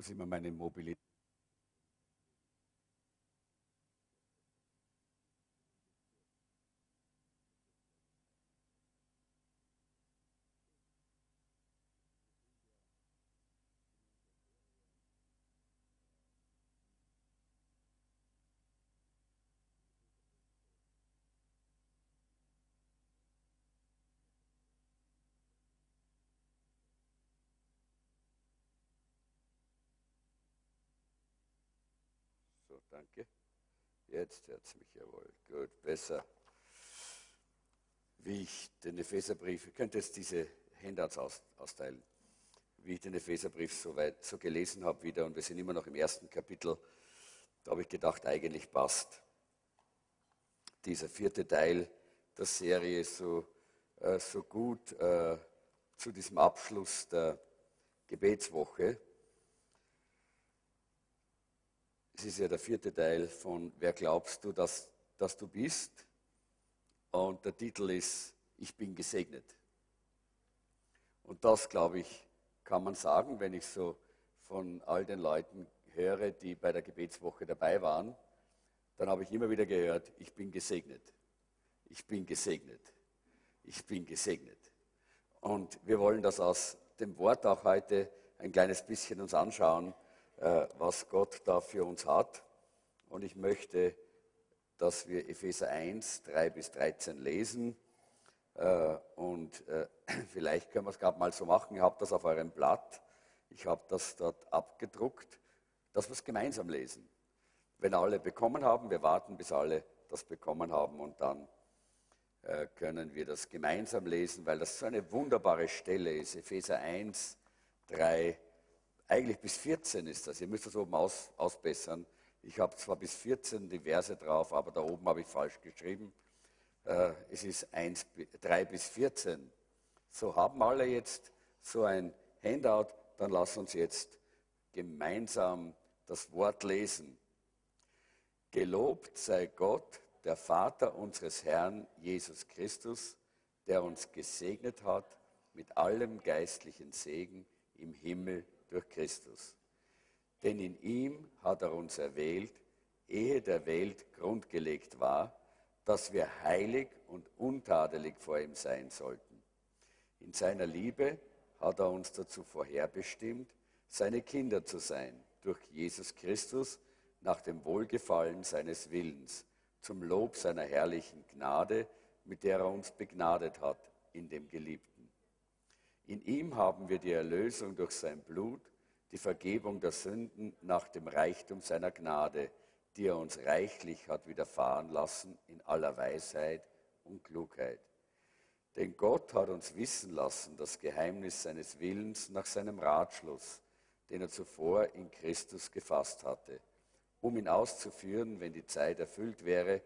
muss immer meine Mobilität. Danke. Jetzt hört es mich jawohl. Gut, besser. Wie ich den Epheserbrief, ich könnte jetzt diese Handouts aus, austeilen, wie ich den Epheserbrief so weit so gelesen habe wieder und wir sind immer noch im ersten Kapitel, da habe ich gedacht, eigentlich passt dieser vierte Teil der Serie so, äh, so gut äh, zu diesem Abschluss der Gebetswoche. Es ist ja der vierte Teil von Wer glaubst du, dass, dass du bist? Und der Titel ist Ich bin gesegnet. Und das, glaube ich, kann man sagen, wenn ich so von all den Leuten höre, die bei der Gebetswoche dabei waren, dann habe ich immer wieder gehört, ich bin gesegnet. Ich bin gesegnet. Ich bin gesegnet. Und wir wollen das aus dem Wort auch heute ein kleines bisschen uns anschauen was Gott da für uns hat. Und ich möchte, dass wir Epheser 1, 3 bis 13 lesen. Äh, und äh, vielleicht können wir es gerade mal so machen. Ihr habt das auf eurem Blatt. Ich habe das dort abgedruckt, dass wir es gemeinsam lesen. Wenn alle bekommen haben, wir warten, bis alle das bekommen haben und dann können wir das gemeinsam lesen, weil das so eine wunderbare Stelle ist. Epheser 1, 3 eigentlich bis 14 ist das. Ihr müsst das oben aus, ausbessern. Ich habe zwar bis 14 die Verse drauf, aber da oben habe ich falsch geschrieben. Äh, es ist 1, 3 bis 14. So haben alle jetzt so ein Handout. Dann lass uns jetzt gemeinsam das Wort lesen. Gelobt sei Gott, der Vater unseres Herrn Jesus Christus, der uns gesegnet hat mit allem geistlichen Segen im Himmel durch Christus. Denn in ihm hat er uns erwählt, ehe der Welt grundgelegt war, dass wir heilig und untadelig vor ihm sein sollten. In seiner Liebe hat er uns dazu vorherbestimmt, seine Kinder zu sein, durch Jesus Christus nach dem Wohlgefallen seines Willens, zum Lob seiner herrlichen Gnade, mit der er uns begnadet hat in dem Geliebten. In ihm haben wir die Erlösung durch sein Blut, die Vergebung der Sünden nach dem Reichtum seiner Gnade, die er uns reichlich hat widerfahren lassen in aller Weisheit und Klugheit. Denn Gott hat uns wissen lassen das Geheimnis seines Willens nach seinem Ratschluss, den er zuvor in Christus gefasst hatte, um ihn auszuführen, wenn die Zeit erfüllt wäre,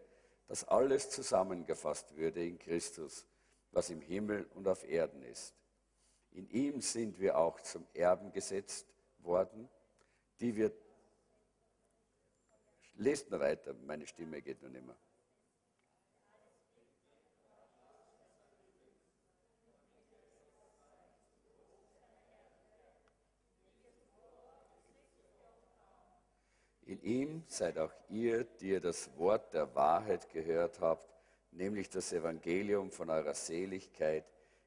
dass alles zusammengefasst würde in Christus, was im Himmel und auf Erden ist in ihm sind wir auch zum Erben gesetzt worden, die wir. Lest nur weiter, meine Stimme geht noch nicht mehr. In ihm seid auch ihr, die ihr das Wort der Wahrheit gehört habt, nämlich das Evangelium von eurer Seligkeit,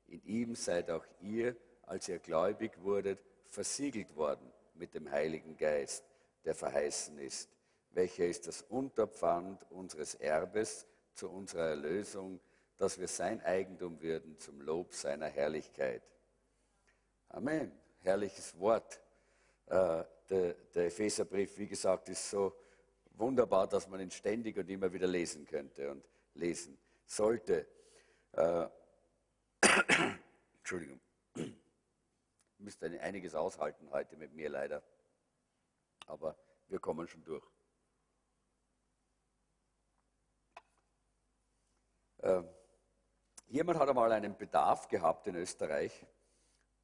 in ihm seid auch ihr, als ihr gläubig wurdet, versiegelt worden mit dem Heiligen Geist, der verheißen ist, welcher ist das Unterpfand unseres Erbes zu unserer Erlösung, dass wir sein Eigentum würden zum Lob seiner Herrlichkeit. Amen. Herrliches Wort. Äh, der, der Epheserbrief, wie gesagt, ist so wunderbar, dass man ihn ständig und immer wieder lesen könnte und lesen sollte. Äh, Entschuldigung. Müsst einiges aushalten heute mit mir leider. Aber wir kommen schon durch. Äh, jemand hat einmal einen Bedarf gehabt in Österreich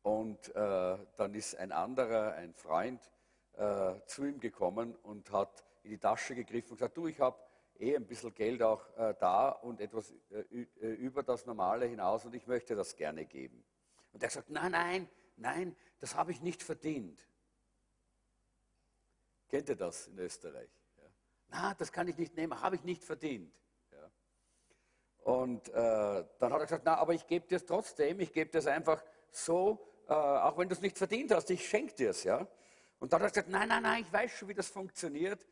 und äh, dann ist ein anderer, ein Freund, äh, zu ihm gekommen und hat in die Tasche gegriffen und gesagt, du, ich habe eh ein bisschen Geld auch äh, da und etwas äh, äh, über das Normale hinaus und ich möchte das gerne geben. Und er sagt, nein, nein, nein, das habe ich nicht verdient. Kennt ihr das in Österreich? Ja. Na, das kann ich nicht nehmen, habe ich nicht verdient. Ja. Und äh, dann hat er gesagt, na, aber ich gebe dir es trotzdem, ich gebe dir es einfach so, äh, auch wenn du es nicht verdient hast, ich schenke dir es. Ja. Und dann hat er gesagt, nein, nein, nein, ich weiß schon, wie das funktioniert.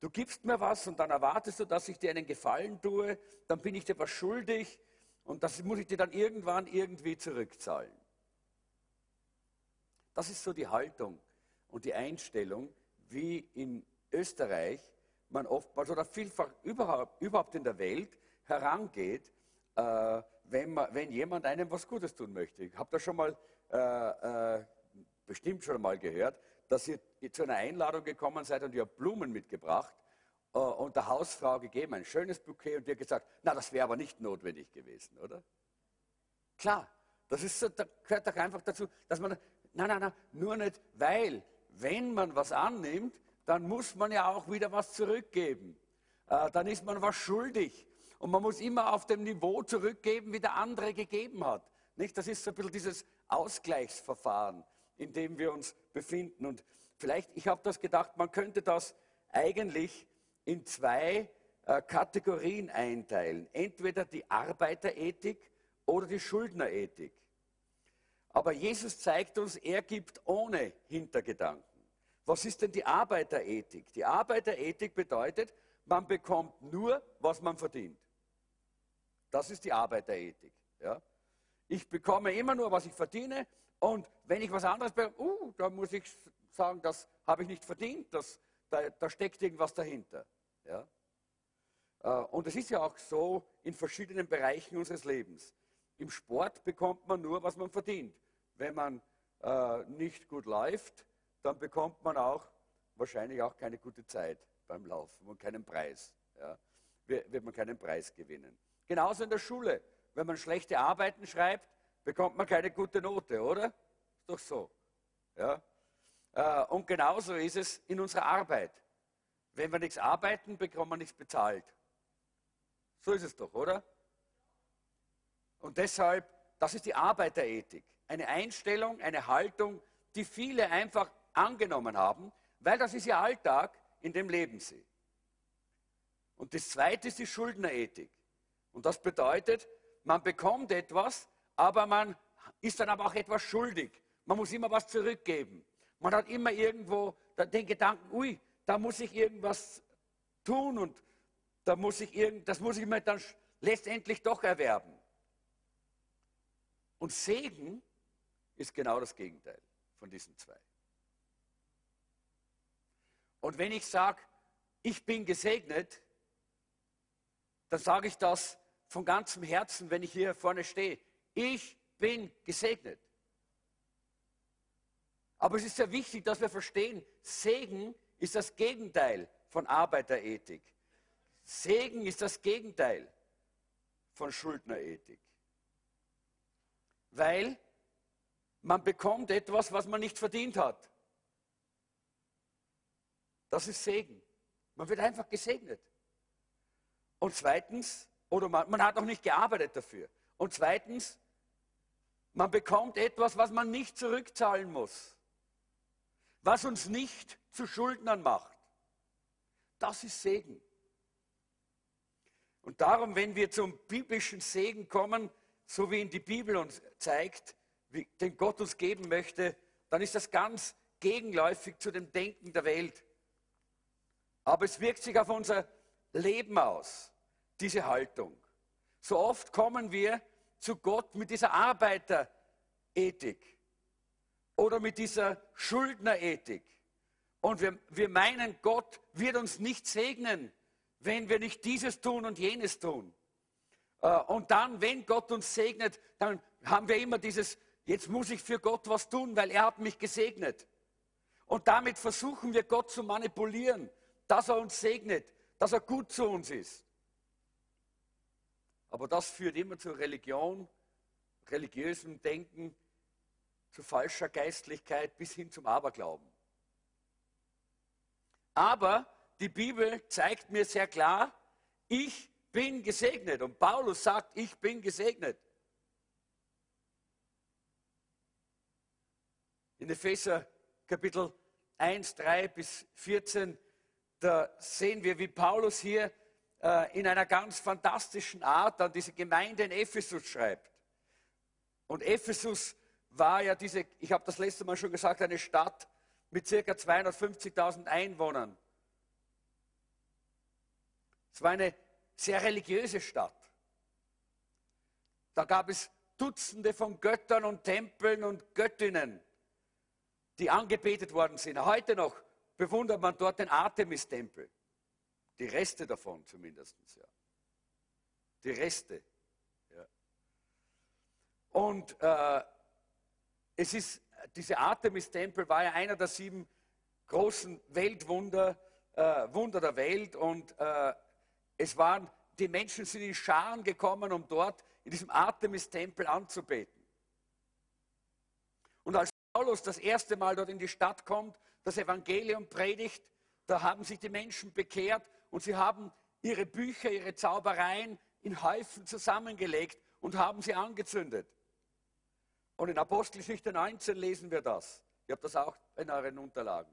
Du gibst mir was und dann erwartest du, dass ich dir einen Gefallen tue, dann bin ich dir was schuldig und das muss ich dir dann irgendwann irgendwie zurückzahlen. Das ist so die Haltung und die Einstellung, wie in Österreich man oftmals oder vielfach überhaupt, überhaupt in der Welt herangeht, äh, wenn, man, wenn jemand einem was Gutes tun möchte. Ich habe das schon mal äh, äh, bestimmt schon mal gehört, dass ihr zu einer Einladung gekommen seid und ihr habt Blumen mitgebracht äh, und der Hausfrau gegeben, ein schönes Bouquet und ihr gesagt, na, das wäre aber nicht notwendig gewesen, oder? Klar, das, ist so, das gehört doch einfach dazu, dass man, nein, nein, nein, nur nicht, weil, wenn man was annimmt, dann muss man ja auch wieder was zurückgeben. Äh, dann ist man was schuldig. Und man muss immer auf dem Niveau zurückgeben, wie der andere gegeben hat. Nicht? Das ist so ein bisschen dieses Ausgleichsverfahren in dem wir uns befinden. Und vielleicht, ich habe das gedacht, man könnte das eigentlich in zwei äh, Kategorien einteilen. Entweder die Arbeiterethik oder die Schuldnerethik. Aber Jesus zeigt uns, er gibt ohne Hintergedanken. Was ist denn die Arbeiterethik? Die Arbeiterethik bedeutet, man bekommt nur, was man verdient. Das ist die Arbeiterethik. Ja? Ich bekomme immer nur, was ich verdiene und wenn ich was anderes bekomme, uh, da muss ich sagen, das habe ich nicht verdient, das, da, da steckt irgendwas dahinter. Ja? Äh, und es ist ja auch so in verschiedenen Bereichen unseres Lebens. Im Sport bekommt man nur, was man verdient. Wenn man äh, nicht gut läuft, dann bekommt man auch wahrscheinlich auch keine gute Zeit beim Laufen und keinen Preis. Ja? Wird man keinen Preis gewinnen. Genauso in der Schule. Wenn man schlechte Arbeiten schreibt, bekommt man keine gute Note, oder? Ist doch so. Ja? Äh, und genauso ist es in unserer Arbeit. Wenn wir nichts arbeiten, bekommen wir nichts bezahlt. So ist es doch, oder? Und deshalb, das ist die Arbeiterethik. Eine Einstellung, eine Haltung, die viele einfach angenommen haben, weil das ist ihr Alltag, in dem leben sie. Und das zweite ist die Schuldnerethik. Und das bedeutet, man bekommt etwas, aber man ist dann aber auch etwas schuldig. Man muss immer was zurückgeben. Man hat immer irgendwo den Gedanken, ui, da muss ich irgendwas tun und da muss ich irgend, das muss ich mir dann letztendlich doch erwerben. Und Segen ist genau das Gegenteil von diesen zwei. Und wenn ich sage, ich bin gesegnet, dann sage ich das von ganzem Herzen, wenn ich hier vorne stehe ich bin gesegnet. Aber es ist sehr wichtig, dass wir verstehen, Segen ist das Gegenteil von Arbeiterethik. Segen ist das Gegenteil von Schuldnerethik. Weil man bekommt etwas, was man nicht verdient hat. Das ist Segen. Man wird einfach gesegnet. Und zweitens, oder man, man hat auch nicht gearbeitet dafür. Und zweitens, man bekommt etwas, was man nicht zurückzahlen muss, was uns nicht zu Schuldnern macht. Das ist Segen. Und darum, wenn wir zum biblischen Segen kommen, so wie ihn die Bibel uns zeigt, den Gott uns geben möchte, dann ist das ganz gegenläufig zu dem Denken der Welt. Aber es wirkt sich auf unser Leben aus, diese Haltung. So oft kommen wir zu Gott mit dieser Arbeiterethik oder mit dieser Schuldnerethik. Und wir, wir meinen, Gott wird uns nicht segnen, wenn wir nicht dieses tun und jenes tun. Äh, und dann, wenn Gott uns segnet, dann haben wir immer dieses, jetzt muss ich für Gott was tun, weil er hat mich gesegnet. Und damit versuchen wir Gott zu manipulieren, dass er uns segnet, dass er gut zu uns ist. Aber das führt immer zu Religion, religiösem Denken, zu falscher Geistlichkeit bis hin zum Aberglauben. Aber die Bibel zeigt mir sehr klar, ich bin gesegnet. Und Paulus sagt, ich bin gesegnet. In Epheser Kapitel 1, 3 bis 14, da sehen wir, wie Paulus hier äh, in einer ganz fantastischen Art an diese Gemeinde in Ephesus schreibt. Und Ephesus war ja diese, ich habe das letzte Mal schon gesagt, eine Stadt mit circa 250.000 Einwohnern. Es war eine sehr religiöse Stadt. Da gab es Dutzende von Göttern und Tempeln und Göttinnen, die angebetet worden sind. Heute noch bewundert man dort den Artemis-Tempel. Die Reste davon zumindest. Ja. Die Reste. Ja. Und äh, es ist, diese Artemis-Tempel war ja einer der sieben großen Weltwunder äh, Wunder der Welt und äh, es waren, die Menschen sind in Scharen gekommen, um dort in diesem Artemis-Tempel anzubeten. Und als Paulus das erste Mal dort in die Stadt kommt, das Evangelium predigt, da haben sich die Menschen bekehrt und sie haben ihre Bücher, ihre Zaubereien in Häufen zusammengelegt und haben sie angezündet. Und in Apostelgeschichte 19 lesen wir das. Ihr habt das auch in euren Unterlagen.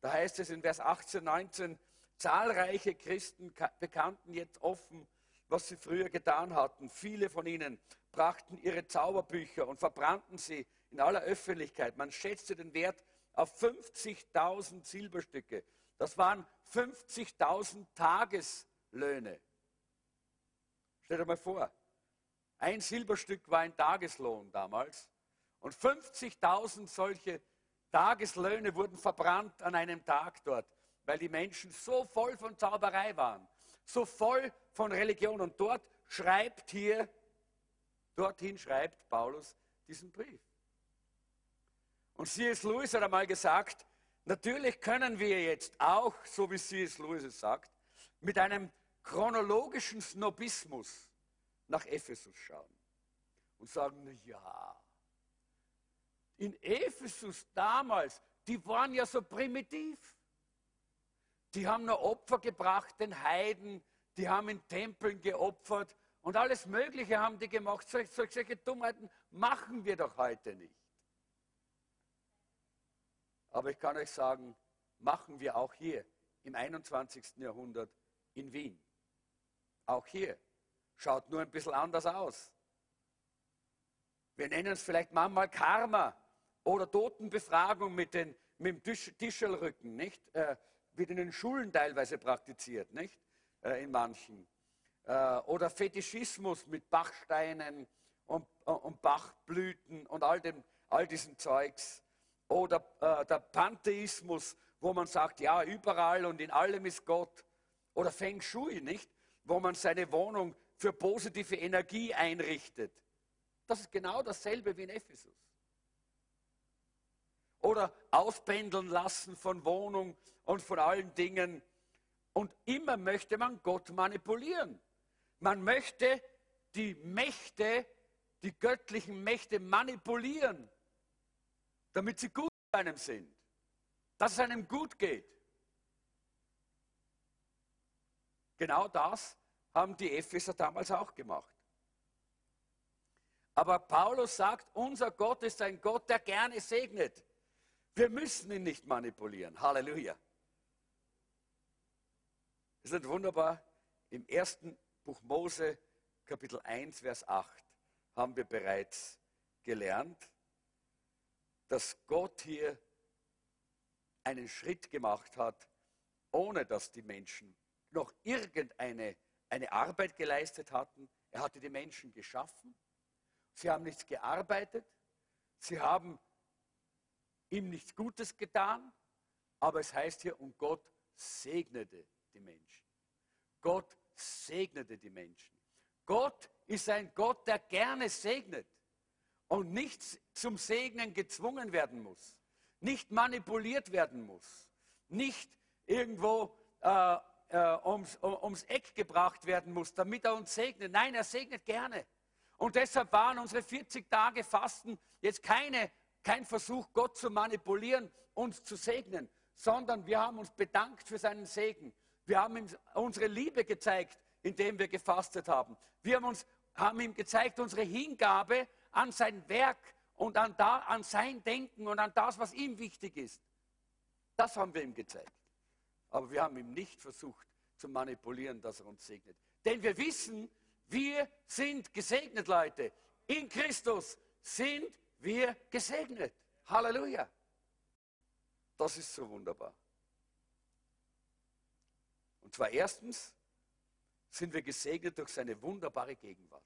Da heißt es in Vers 18, 19, zahlreiche Christen bekannten jetzt offen, was sie früher getan hatten. Viele von ihnen brachten ihre Zauberbücher und verbrannten sie in aller Öffentlichkeit. Man schätzte den Wert auf 50.000 Silberstücke. Das waren 50.000 Tageslöhne. Stellt euch mal vor, ein Silberstück war ein Tageslohn damals und 50.000 solche Tageslöhne wurden verbrannt an einem Tag dort, weil die Menschen so voll von Zauberei waren, so voll von Religion. Und dort schreibt hier, dorthin schreibt Paulus diesen Brief. Und C.S. Lewis hat einmal gesagt, Natürlich können wir jetzt auch, so wie C.S. Lewis es sagt, mit einem chronologischen Snobismus nach Ephesus schauen und sagen, ja, in Ephesus damals, die waren ja so primitiv. Die haben nur Opfer gebracht, den Heiden, die haben in Tempeln geopfert und alles Mögliche haben die gemacht. Solche, solche Dummheiten machen wir doch heute nicht. Aber ich kann euch sagen, machen wir auch hier im 21. Jahrhundert in Wien. Auch hier. Schaut nur ein bisschen anders aus. Wir nennen es vielleicht manchmal Karma oder Totenbefragung mit, den, mit dem Tischelrücken, nicht? Äh, wird in den Schulen teilweise praktiziert, nicht? Äh, in manchen. Äh, oder Fetischismus mit Bachsteinen und, und Bachblüten und all, dem, all diesen Zeugs. Oder äh, der Pantheismus, wo man sagt, ja, überall und in allem ist Gott. Oder Feng Shui, nicht? Wo man seine Wohnung für positive Energie einrichtet. Das ist genau dasselbe wie in Ephesus. Oder auspendeln lassen von Wohnung und von allen Dingen. Und immer möchte man Gott manipulieren. Man möchte die Mächte, die göttlichen Mächte manipulieren damit sie gut bei einem sind, dass es einem gut geht. Genau das haben die Epheser damals auch gemacht. Aber Paulus sagt, unser Gott ist ein Gott, der gerne segnet. Wir müssen ihn nicht manipulieren. Halleluja. Ist nicht wunderbar? Im ersten Buch Mose, Kapitel 1, Vers 8, haben wir bereits gelernt, dass Gott hier einen Schritt gemacht hat, ohne dass die Menschen noch irgendeine eine Arbeit geleistet hatten. Er hatte die Menschen geschaffen. Sie haben nichts gearbeitet. Sie haben ihm nichts Gutes getan. Aber es heißt hier, und Gott segnete die Menschen. Gott segnete die Menschen. Gott ist ein Gott, der gerne segnet und nicht zum Segnen gezwungen werden muss, nicht manipuliert werden muss, nicht irgendwo äh, äh, ums, ums Eck gebracht werden muss, damit er uns segnet. Nein, er segnet gerne. Und deshalb waren unsere 40 Tage Fasten jetzt keine, kein Versuch, Gott zu manipulieren, uns zu segnen, sondern wir haben uns bedankt für seinen Segen. Wir haben ihm unsere Liebe gezeigt, indem wir gefastet haben. Wir haben, uns, haben ihm gezeigt unsere Hingabe an sein Werk und an, da, an sein Denken und an das, was ihm wichtig ist. Das haben wir ihm gezeigt. Aber wir haben ihm nicht versucht zu manipulieren, dass er uns segnet. Denn wir wissen, wir sind gesegnet, Leute. In Christus sind wir gesegnet. Halleluja. Das ist so wunderbar. Und zwar erstens sind wir gesegnet durch seine wunderbare Gegenwart.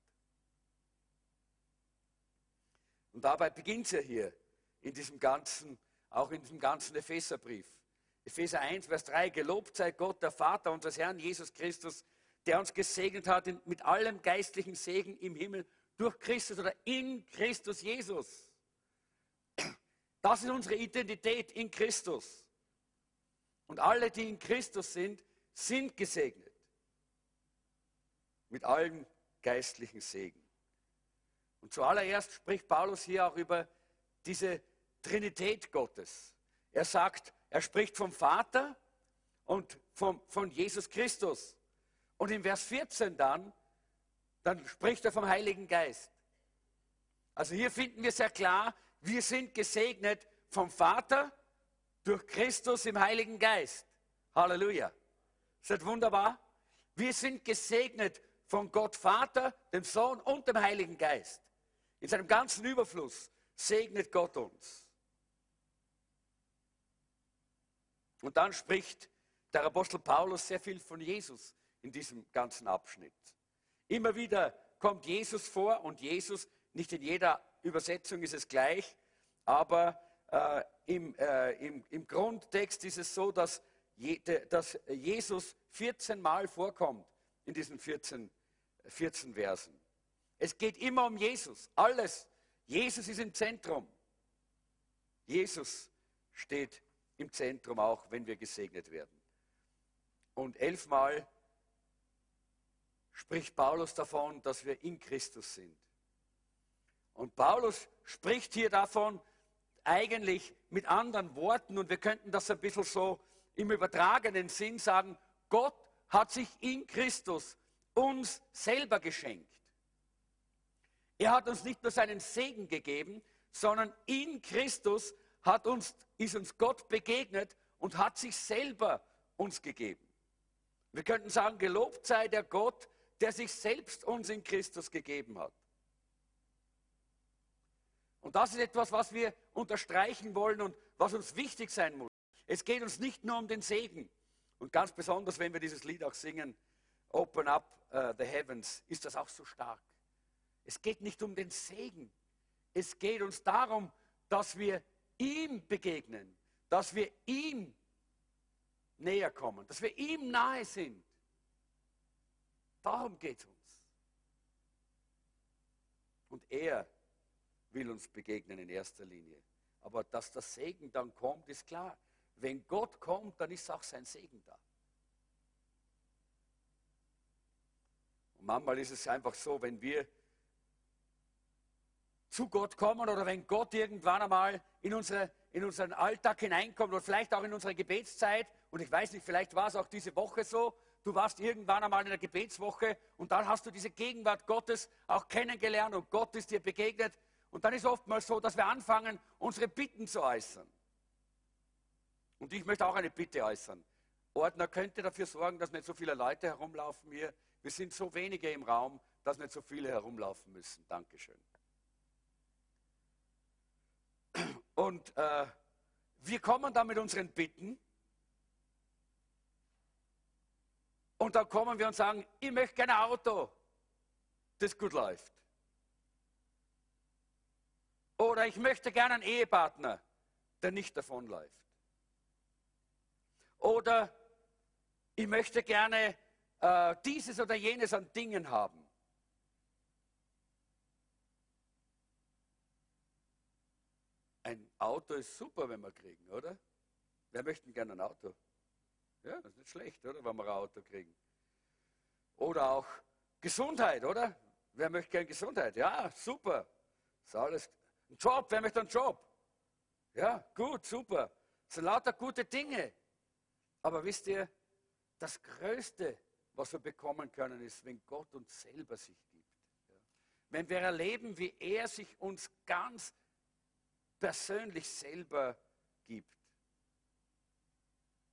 Und dabei beginnt es ja hier in diesem ganzen, auch in diesem ganzen Epheserbrief. Epheser 1, Vers 3, gelobt sei Gott, der Vater unseres Herrn Jesus Christus, der uns gesegnet hat mit allem geistlichen Segen im Himmel durch Christus oder in Christus Jesus. Das ist unsere Identität in Christus. Und alle, die in Christus sind, sind gesegnet. Mit allen geistlichen Segen. Und zuallererst spricht Paulus hier auch über diese Trinität Gottes. Er sagt, er spricht vom Vater und vom, von Jesus Christus. Und in Vers 14 dann, dann spricht er vom Heiligen Geist. Also hier finden wir sehr klar, wir sind gesegnet vom Vater durch Christus im Heiligen Geist. Halleluja. Ist das wunderbar? Wir sind gesegnet von Gott Vater, dem Sohn und dem Heiligen Geist. In seinem ganzen Überfluss segnet Gott uns. Und dann spricht der Apostel Paulus sehr viel von Jesus in diesem ganzen Abschnitt. Immer wieder kommt Jesus vor und Jesus, nicht in jeder Übersetzung ist es gleich, aber äh, im, äh, im, im, Grundtext ist es so, dass, je, dass Jesus 14 Mal vorkommt in diesen 14, 14 Versen. Es geht immer um Jesus, alles. Jesus ist im Zentrum. Jesus steht im Zentrum auch, wenn wir gesegnet werden. Und elfmal spricht Paulus davon, dass wir in Christus sind. Und Paulus spricht hier davon eigentlich mit anderen Worten und wir könnten das ein bisschen so im übertragenen Sinn sagen, Gott hat sich in Christus uns selber geschenkt. Er hat uns nicht nur seinen Segen gegeben, sondern in Christus hat uns, ist uns Gott begegnet und hat sich selber uns gegeben. Wir könnten sagen, gelobt sei der Gott, der sich selbst uns in Christus gegeben hat. Und das ist etwas, was wir unterstreichen wollen und was uns wichtig sein muss. Es geht uns nicht nur um den Segen. Und ganz besonders, wenn wir dieses Lied auch singen, Open Up uh, the Heavens, ist das auch so stark. Es geht nicht um den Segen. Es geht uns darum, dass wir ihm begegnen, dass wir ihm näher kommen, dass wir ihm nahe sind. Darum geht es uns. Und er will uns begegnen in erster Linie. Aber dass der Segen dann kommt, ist klar. Wenn Gott kommt, dann ist auch sein Segen da. Und manchmal ist es einfach so, wenn wir zu Gott kommen oder wenn Gott irgendwann einmal in, unsere, in unseren Alltag hineinkommt oder vielleicht auch in unsere Gebetszeit, und ich weiß nicht, vielleicht war es auch diese Woche so, du warst irgendwann einmal in der Gebetswoche und dann hast du diese Gegenwart Gottes auch kennengelernt und Gott ist dir begegnet. Und dann ist oftmals so, dass wir anfangen, unsere Bitten zu äußern. Und ich möchte auch eine Bitte äußern. Ordner könnte dafür sorgen, dass nicht so viele Leute herumlaufen hier. Wir sind so wenige im Raum, dass nicht so viele herumlaufen müssen. Dankeschön. Und äh, wir kommen dann mit unseren Bitten und dann kommen wir und sagen, ich möchte gerne ein Auto, das gut läuft. Oder ich möchte gerne einen Ehepartner, der nicht davonläuft. Oder ich möchte gerne äh, dieses oder jenes an Dingen haben. Auto ist super, wenn wir kriegen, oder? Wer möchte gerne ein Auto? Ja, das ist nicht schlecht, oder? Wenn wir ein Auto kriegen. Oder auch Gesundheit, oder? Wer möchte gerne Gesundheit? Ja, super. Ist alles. Ein Job, wer möchte einen Job? Ja, gut, super. Das sind lauter gute Dinge. Aber wisst ihr, das Größte, was wir bekommen können, ist, wenn Gott uns selber sich gibt. Wenn wir erleben, wie er sich uns ganz persönlich selber gibt.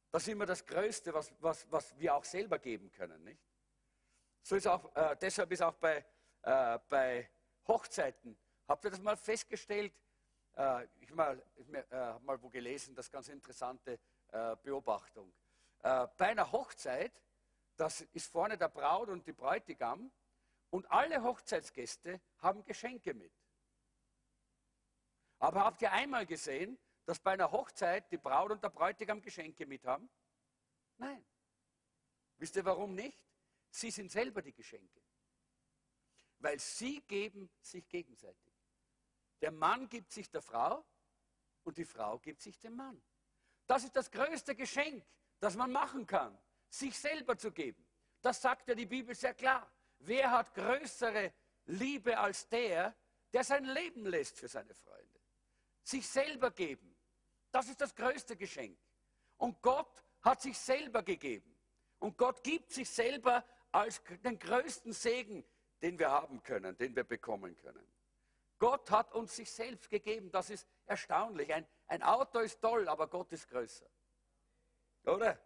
Das ist immer das Größte, was, was, was wir auch selber geben können. Nicht? So ist auch, äh, deshalb ist auch bei, äh, bei Hochzeiten, habt ihr das mal festgestellt? Äh, ich habe mal, äh, hab mal wo gelesen, das ganz interessante äh, Beobachtung. Äh, bei einer Hochzeit, das ist vorne der Braut und die Bräutigam, und alle Hochzeitsgäste haben Geschenke mit. Aber habt ihr einmal gesehen, dass bei einer Hochzeit die Braut und der Bräutigam Geschenke mit haben? Nein. Wisst ihr warum nicht? Sie sind selber die Geschenke. Weil sie geben sich gegenseitig. Der Mann gibt sich der Frau und die Frau gibt sich dem Mann. Das ist das größte Geschenk, das man machen kann, sich selber zu geben. Das sagt ja die Bibel sehr klar. Wer hat größere Liebe als der, der sein Leben lässt für seine Freunde? Sich selber geben. Das ist das größte Geschenk. Und Gott hat sich selber gegeben. Und Gott gibt sich selber als den größten Segen, den wir haben können, den wir bekommen können. Gott hat uns sich selbst gegeben. Das ist erstaunlich. Ein, ein Auto ist toll, aber Gott ist größer. Oder?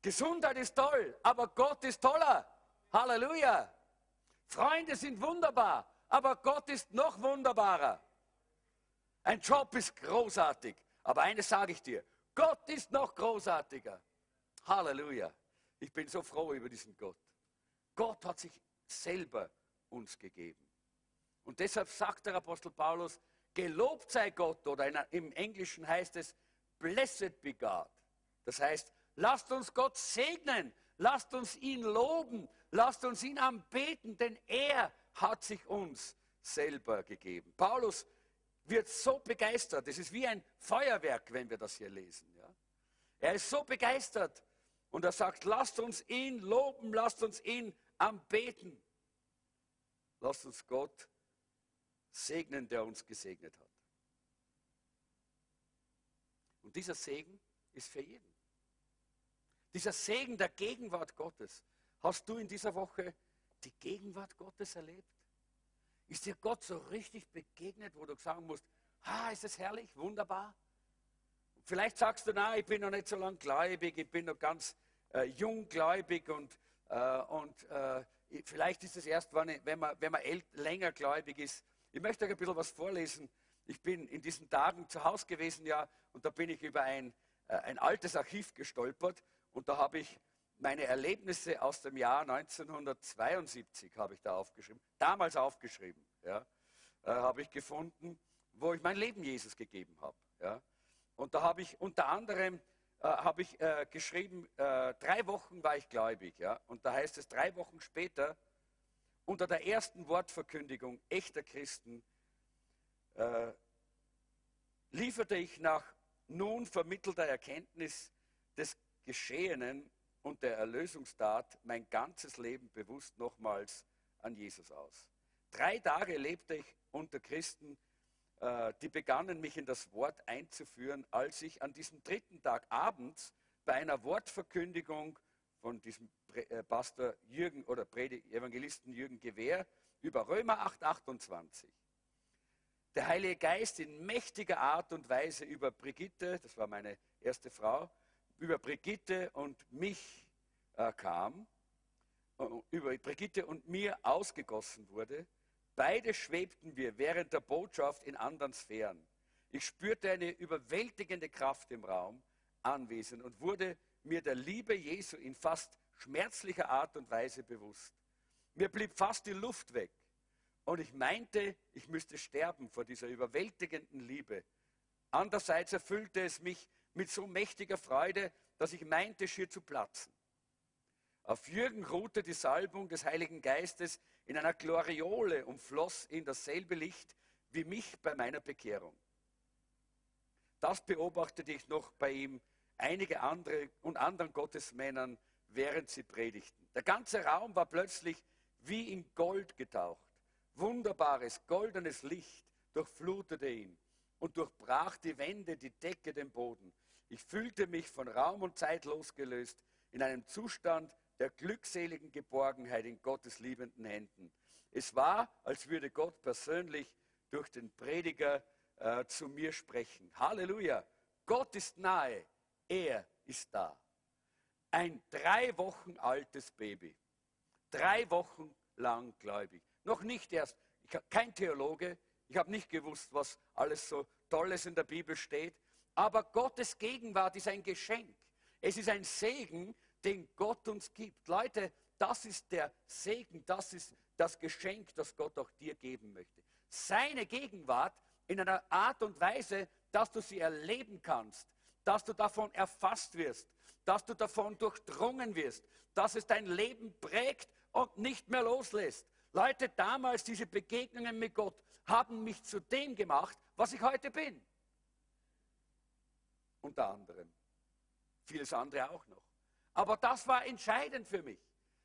Gesundheit ist toll, aber Gott ist toller. Halleluja. Freunde sind wunderbar, aber Gott ist noch wunderbarer. Ein Job ist großartig, aber eines sage ich dir, Gott ist noch großartiger. Halleluja. Ich bin so froh über diesen Gott. Gott hat sich selber uns gegeben. Und deshalb sagt der Apostel Paulus, gelobt sei Gott, oder in, im Englischen heißt es, blessed be God. Das heißt, lasst uns Gott segnen, lasst uns ihn loben, lasst uns ihn anbeten, denn er hat sich uns selber gegeben. Paulus wird so begeistert, es ist wie ein Feuerwerk, wenn wir das hier lesen. Ja? Er ist so begeistert und er sagt, lasst uns ihn loben, lasst uns ihn anbeten. Lasst uns Gott segnen, der uns gesegnet hat. Und dieser Segen ist für jeden. Dieser Segen der Gegenwart Gottes. Hast du in dieser Woche die Gegenwart Gottes erlebt? Ist dir Gott so richtig begegnet, wo du sagen musst, ah, ist das herrlich, wunderbar? Vielleicht sagst du, na, ich bin noch nicht so lang gläubig, ich bin noch ganz äh, junggläubig und, äh, und äh, vielleicht ist es erst, wenn man, wenn man länger gläubig ist. Ich möchte euch ein bisschen was vorlesen. Ich bin in diesen Tagen zu Hause gewesen, ja, und da bin ich über ein, äh, ein altes Archiv gestolpert und da habe ich meine Erlebnisse aus dem Jahr 1972 habe ich da aufgeschrieben, damals aufgeschrieben, ja, äh, habe ich gefunden, wo ich mein Leben Jesus gegeben habe. Ja. Und da habe ich unter anderem äh, habe ich äh, geschrieben, äh, drei Wochen war ich gläubig. Ja? Und da heißt es, drei Wochen später, unter der ersten Wortverkündigung echter Christen, äh, lieferte ich nach nun vermittelter Erkenntnis des Geschehenen und der Erlösungstat mein ganzes Leben bewusst nochmals an Jesus aus. Drei Tage lebte ich unter Christen, äh, die begannen mich in das Wort einzuführen, als ich an diesem dritten Tag abends bei einer Wortverkündigung von diesem äh, Pastor Jürgen oder Evangelisten Jürgen Gewehr über Römer 8, 28. Der Heilige Geist in mächtiger Art und Weise über Brigitte, das war meine erste Frau, über Brigitte und mich äh, kam, äh, über Brigitte und mir ausgegossen wurde, Beide schwebten wir während der Botschaft in anderen Sphären. Ich spürte eine überwältigende Kraft im Raum anwesend und wurde mir der Liebe Jesu in fast schmerzlicher Art und Weise bewusst. Mir blieb fast die Luft weg und ich meinte, ich müsste sterben vor dieser überwältigenden Liebe. Andererseits erfüllte es mich mit so mächtiger Freude, dass ich meinte, schier zu platzen. Auf Jürgen ruhte die Salbung des Heiligen Geistes in einer Gloriole und floss in dasselbe Licht wie mich bei meiner Bekehrung. Das beobachtete ich noch bei ihm, einige andere und anderen Gottesmännern, während sie predigten. Der ganze Raum war plötzlich wie in Gold getaucht. Wunderbares, goldenes Licht durchflutete ihn und durchbrach die Wände, die Decke, den Boden. Ich fühlte mich von Raum und Zeit losgelöst in einem Zustand der glückseligen Geborgenheit in Gottes liebenden Händen. Es war, als würde Gott persönlich durch den Prediger äh, zu mir sprechen. Halleluja! Gott ist nahe. Er ist da. Ein drei Wochen altes Baby. Drei Wochen lang gläubig. Noch nicht erst. Ich habe kein Theologe. Ich habe nicht gewusst, was alles so Tolles in der Bibel steht. Aber Gottes Gegenwart ist ein Geschenk. Es ist ein Segen, den Gott uns gibt. Leute, das ist der Segen, das ist das Geschenk, das Gott auch dir geben möchte. Seine Gegenwart in einer Art und Weise, dass du sie erleben kannst, dass du davon erfasst wirst, dass du davon durchdrungen wirst, dass es dein Leben prägt und nicht mehr loslässt. Leute, damals diese Begegnungen mit Gott haben mich zu dem gemacht, was ich heute bin. Unter anderem. Vieles andere auch noch. Aber das war entscheidend für mich,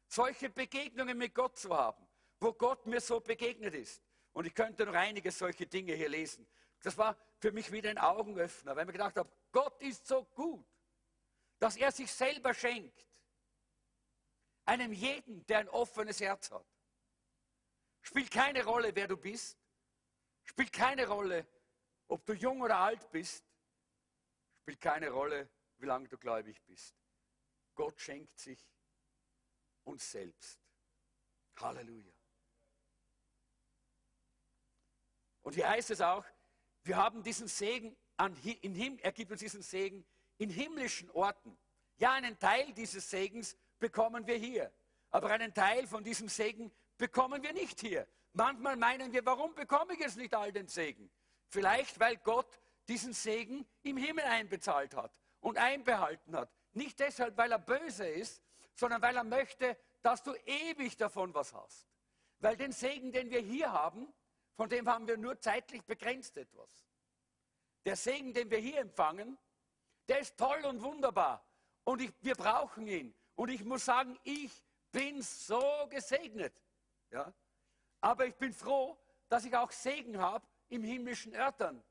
solche Begegnungen mit Gott zu haben, wo Gott mir so begegnet ist. Und ich könnte noch einige solche Dinge hier lesen. Das war für mich wieder ein Augenöffner, weil ich mir gedacht habe, Gott ist so gut, dass er sich selber schenkt. Einem jeden, der ein offenes Herz hat. Spielt keine Rolle, wer du bist. Spielt keine Rolle, ob du jung oder alt bist. Spielt keine Rolle, wie lange du gläubig bist. Gott schenkt sich uns selbst. Halleluja. Und hier heißt es auch, wir haben diesen Segen, an, in Him, er gibt uns diesen Segen in himmlischen Orten. Ja, einen Teil dieses Segens bekommen wir hier, aber einen Teil von diesem Segen bekommen wir nicht hier. Manchmal meinen wir, warum bekomme ich jetzt nicht all den Segen? Vielleicht, weil Gott diesen Segen im Himmel einbezahlt hat und einbehalten hat. Nicht deshalb, weil er böse ist, sondern weil er möchte, dass du ewig davon was hast. Weil den Segen, den wir hier haben, von dem haben wir nur zeitlich begrenzt etwas. Der Segen, den wir hier empfangen, der ist toll und wunderbar. Und ich, wir brauchen ihn. Und ich muss sagen, ich bin so gesegnet. Ja? Aber ich bin froh, dass ich auch Segen habe im himmlischen Örtern,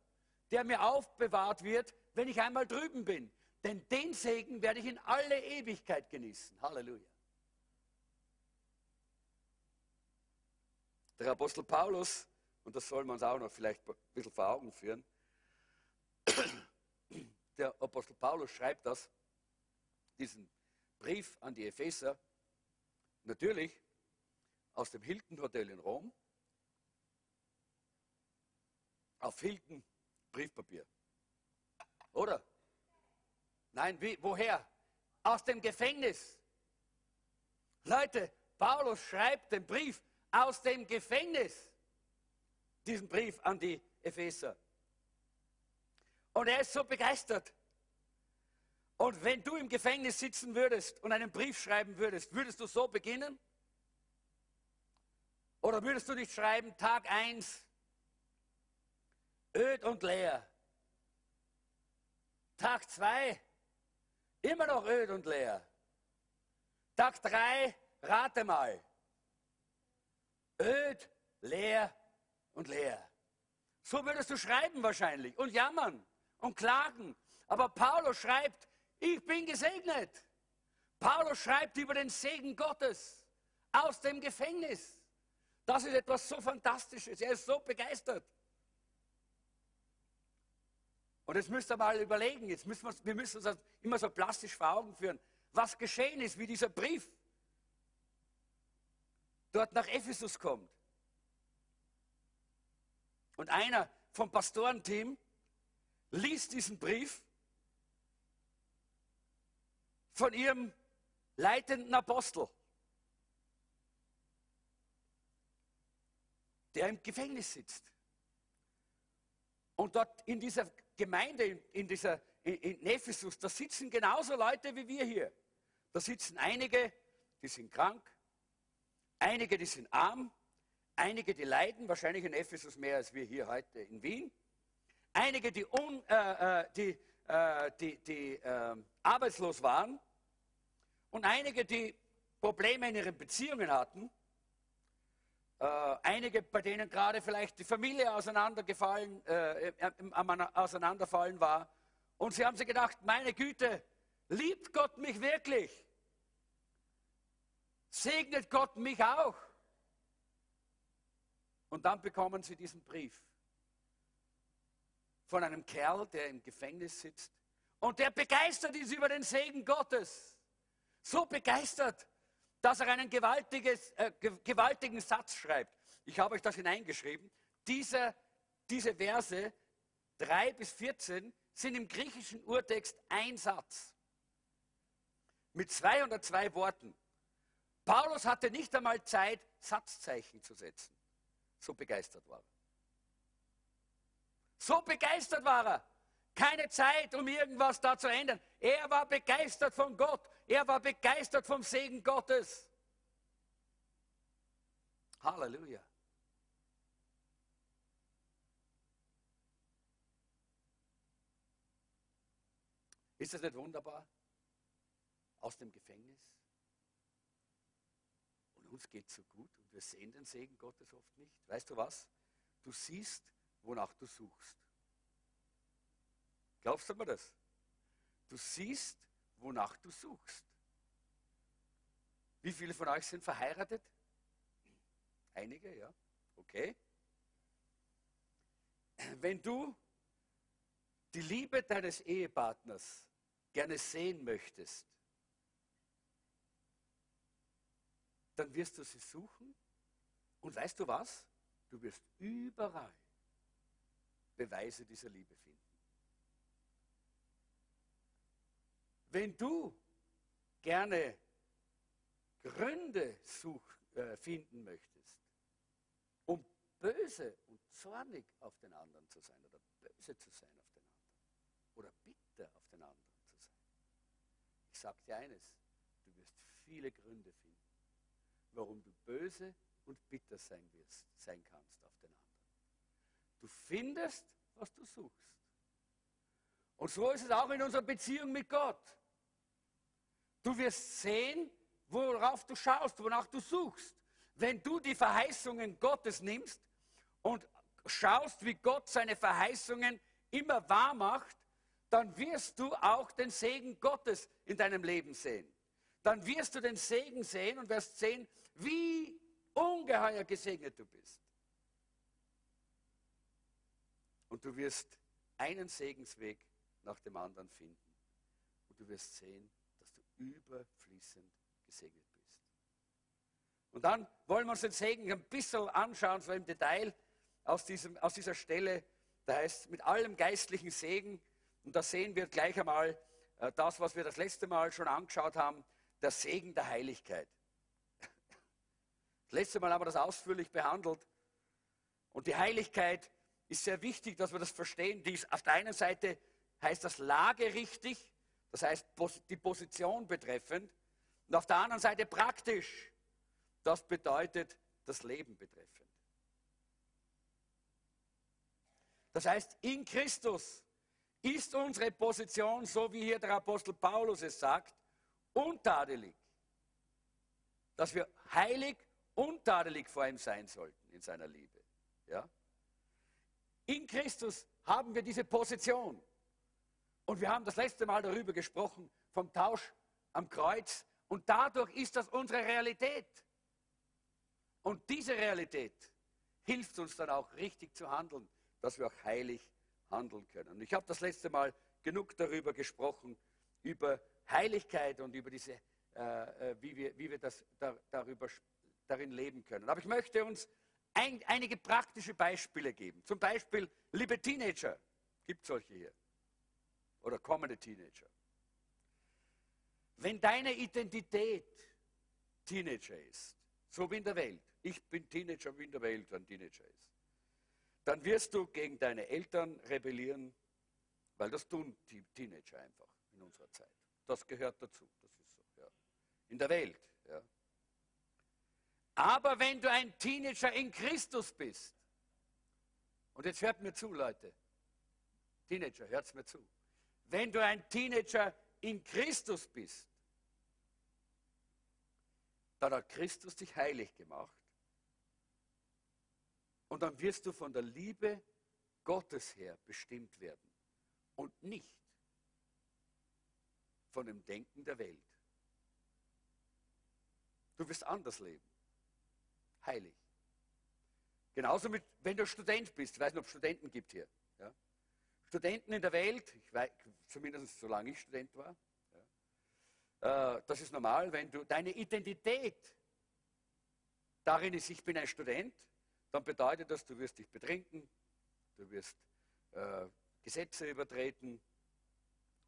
der mir aufbewahrt wird, wenn ich einmal drüben bin. Denn den Segen werde ich in alle Ewigkeit genießen. Halleluja. Der Apostel Paulus, und das soll man uns auch noch vielleicht ein bisschen vor Augen führen, der Apostel Paulus schreibt das, diesen Brief an die Epheser, natürlich aus dem Hilton Hotel in Rom, auf Hilton Briefpapier. Oder? Nein, wie, woher? Aus dem Gefängnis. Leute, Paulus schreibt den Brief aus dem Gefängnis. Diesen Brief an die Epheser. Und er ist so begeistert. Und wenn du im Gefängnis sitzen würdest und einen Brief schreiben würdest, würdest du so beginnen? Oder würdest du nicht schreiben, Tag 1, öd und leer. Tag 2, immer noch öd und leer. Tag 3, rate mal. Öd, leer und leer. So würdest du schreiben wahrscheinlich und jammern und klagen. Aber Paulus schreibt, ich bin gesegnet. Paulus schreibt über den Segen Gottes aus dem Gefängnis. Das ist etwas so Fantastisches. Er ist so begeistert. Und jetzt müsst ihr mal überlegen, jetzt müssen wir, wir müssen uns das immer so plastisch vor Augen führen, was geschehen ist, wie dieser Brief dort nach Ephesus kommt. Und einer vom Pastorenteam liest diesen Brief von ihrem leitenden Apostel, der im Gefängnis sitzt. Und dort in dieser Gemeinde, in, dieser, in Ephesus, da sitzen genauso Leute wie wir hier. Da sitzen einige, die sind krank, einige, die sind arm, einige, die leiden, wahrscheinlich in Ephesus mehr als wir hier heute in Wien, einige, die, un, äh, äh die, äh, die, die äh, arbeitslos waren und einige, die Probleme in ihren Beziehungen hatten, äh, einige, bei denen gerade vielleicht die Familie auseinandergefallen, äh, am Auseinanderfallen war. Und sie haben sich gedacht, meine Güte, liebt Gott mich wirklich? Segnet Gott mich auch? Und dann bekommen sie diesen Brief von einem Kerl, der im Gefängnis sitzt Und der begeistert ist über den Segen Gottes. So begeistert, dass er einen äh, gewaltigen Satz schreibt. Ich habe euch das hineingeschrieben. Diese, diese Verse 3 bis 14 sind im griechischen Urtext ein Satz mit 202 Worten. Paulus hatte nicht einmal Zeit, Satzzeichen zu setzen. So begeistert war er. So begeistert war er. Keine Zeit, um irgendwas da zu ändern. Er war begeistert von Gott. Er war begeistert vom Segen Gottes. Halleluja. Ist das nicht wunderbar? Aus dem Gefängnis. Und uns geht es so gut und wir sehen den Segen Gottes oft nicht. Weißt du was? Du siehst, wonach du suchst. Glaubst du mir das? Du siehst, wonach du suchst. Wie viele von euch sind verheiratet? Einige, ja. Okay. Wenn du die Liebe deines Ehepartners gerne sehen möchtest, dann wirst du sie suchen und weißt du was? Du wirst überall Beweise dieser Liebe finden. Wenn du gerne Gründe such, äh, finden möchtest, um böse und zornig auf den anderen zu sein oder böse zu sein auf den anderen oder bitter auf den anderen zu sein, ich sage dir eines, du wirst viele Gründe finden, warum du böse und bitter sein wirst, sein kannst auf den anderen. Du findest, was du suchst. Und so ist es auch in unserer Beziehung mit Gott. Du wirst sehen, worauf du schaust, wonach du suchst. Wenn du die Verheißungen Gottes nimmst und schaust, wie Gott seine Verheißungen immer wahr macht, dann wirst du auch den Segen Gottes in deinem Leben sehen. Dann wirst du den Segen sehen und wirst sehen, wie ungeheuer gesegnet du bist. Und du wirst einen Segensweg nach dem anderen finden. Und du wirst sehen, überfließend gesegnet bist. Und dann wollen wir uns den Segen ein bisschen anschauen, so im Detail aus, diesem, aus dieser Stelle. Da heißt mit allem geistlichen Segen. Und da sehen wir gleich einmal äh, das, was wir das letzte Mal schon angeschaut haben, der Segen der Heiligkeit. Das letzte Mal haben wir das ausführlich behandelt. Und die Heiligkeit ist sehr wichtig, dass wir das verstehen. Dies, auf der einen Seite heißt das lagerichtig, das heißt die Position betreffend. Und auf der anderen Seite praktisch, das bedeutet das Leben betreffend. Das heißt, in Christus ist unsere Position, so wie hier der Apostel Paulus es sagt, untadelig. Dass wir heilig, untadelig vor ihm sein sollten in seiner Liebe. Ja? In Christus haben wir diese Position. Und wir haben das letzte Mal darüber gesprochen, vom Tausch am Kreuz. Und dadurch ist das unsere Realität. Und diese Realität hilft uns dann auch richtig zu handeln, dass wir auch heilig handeln können. Und ich habe das letzte Mal genug darüber gesprochen, über Heiligkeit und über diese, äh, äh wie, wir, wie wir das da, darüber, darin leben können. Aber ich möchte uns ein, einige praktische Beispiele geben. Zum Beispiel, liebe Teenager, gibt solche hier. Oder kommende Teenager. Wenn deine Identität Teenager ist, so wie in der Welt, ich bin Teenager wie in der Welt ein Teenager ist, dann wirst du gegen deine Eltern rebellieren, weil das tun die Teenager einfach in unserer Zeit. Das gehört dazu, das ist so. Ja. In der Welt. Ja. Aber wenn du ein Teenager in Christus bist, und jetzt hört mir zu, Leute, Teenager, hört mir zu. Wenn du ein Teenager in Christus bist, dann hat Christus dich heilig gemacht. Und dann wirst du von der Liebe Gottes her bestimmt werden und nicht von dem Denken der Welt. Du wirst anders leben heilig. Genauso mit, wenn du Student bist. Ich weiß nicht, ob es Studenten gibt hier. Ja? Studenten in der Welt, ich weiß, zumindest solange ich Student war, ja, äh, das ist normal, wenn du deine Identität darin ist, ich bin ein Student, dann bedeutet das, du wirst dich betrinken, du wirst äh, Gesetze übertreten,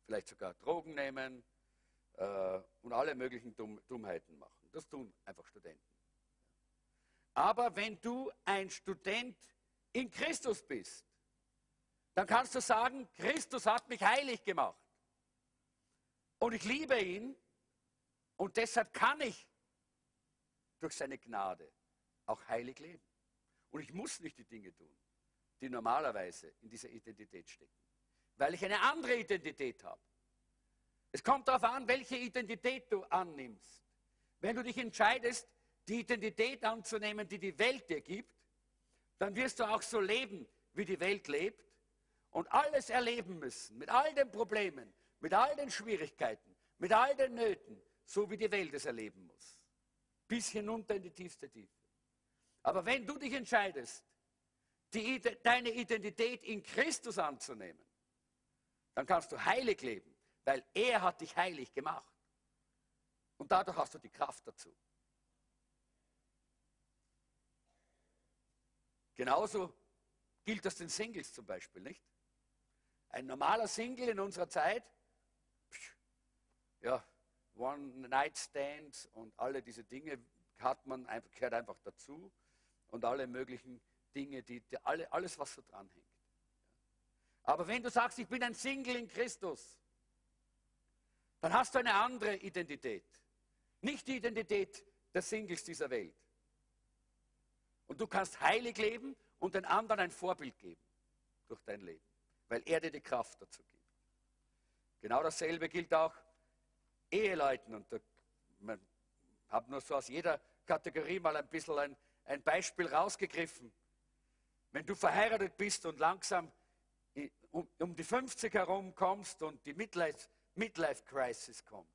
vielleicht sogar Drogen nehmen äh, und alle möglichen Dumm Dummheiten machen. Das tun einfach Studenten. Aber wenn du ein Student in Christus bist, dann kannst du sagen, Christus hat mich heilig gemacht. Und ich liebe ihn und deshalb kann ich durch seine Gnade auch heilig leben. Und ich muss nicht die Dinge tun, die normalerweise in dieser Identität stecken, weil ich eine andere Identität habe. Es kommt darauf an, welche Identität du annimmst. Wenn du dich entscheidest, die Identität anzunehmen, die die Welt dir gibt, dann wirst du auch so leben, wie die Welt lebt und alles erleben müssen, mit all den Problemen, mit all den Schwierigkeiten, mit all den Nöten, so wie die Welt es erleben muss. Bis hinunter in die tiefste Tiefe. Aber wenn du dich entscheidest, die, deine Identität in Christus anzunehmen, dann kannst du heilig leben, weil er hat dich heilig gemacht. Und dadurch hast du die Kraft dazu. Genauso gilt das den Singles zum Beispiel, nicht? Ein normaler Single in unserer Zeit, ja, One-Night-Stands und alle diese Dinge hat man, gehört einfach dazu und alle möglichen Dinge, die, die alle, alles, was so dranhängt. Aber wenn du sagst, ich bin ein Single in Christus, dann hast du eine andere Identität. Nicht die Identität der Singles dieser Welt. Und du kannst heilig leben und den anderen ein Vorbild geben durch dein Leben, weil er dir die Kraft dazu gibt. Genau dasselbe gilt auch Eheleuten. Und da, man hat nur so aus jeder Kategorie mal ein bisschen ein, ein Beispiel rausgegriffen. Wenn du verheiratet bist und langsam um, um die 50 herum kommst und die Midlife, Midlife Crisis kommt.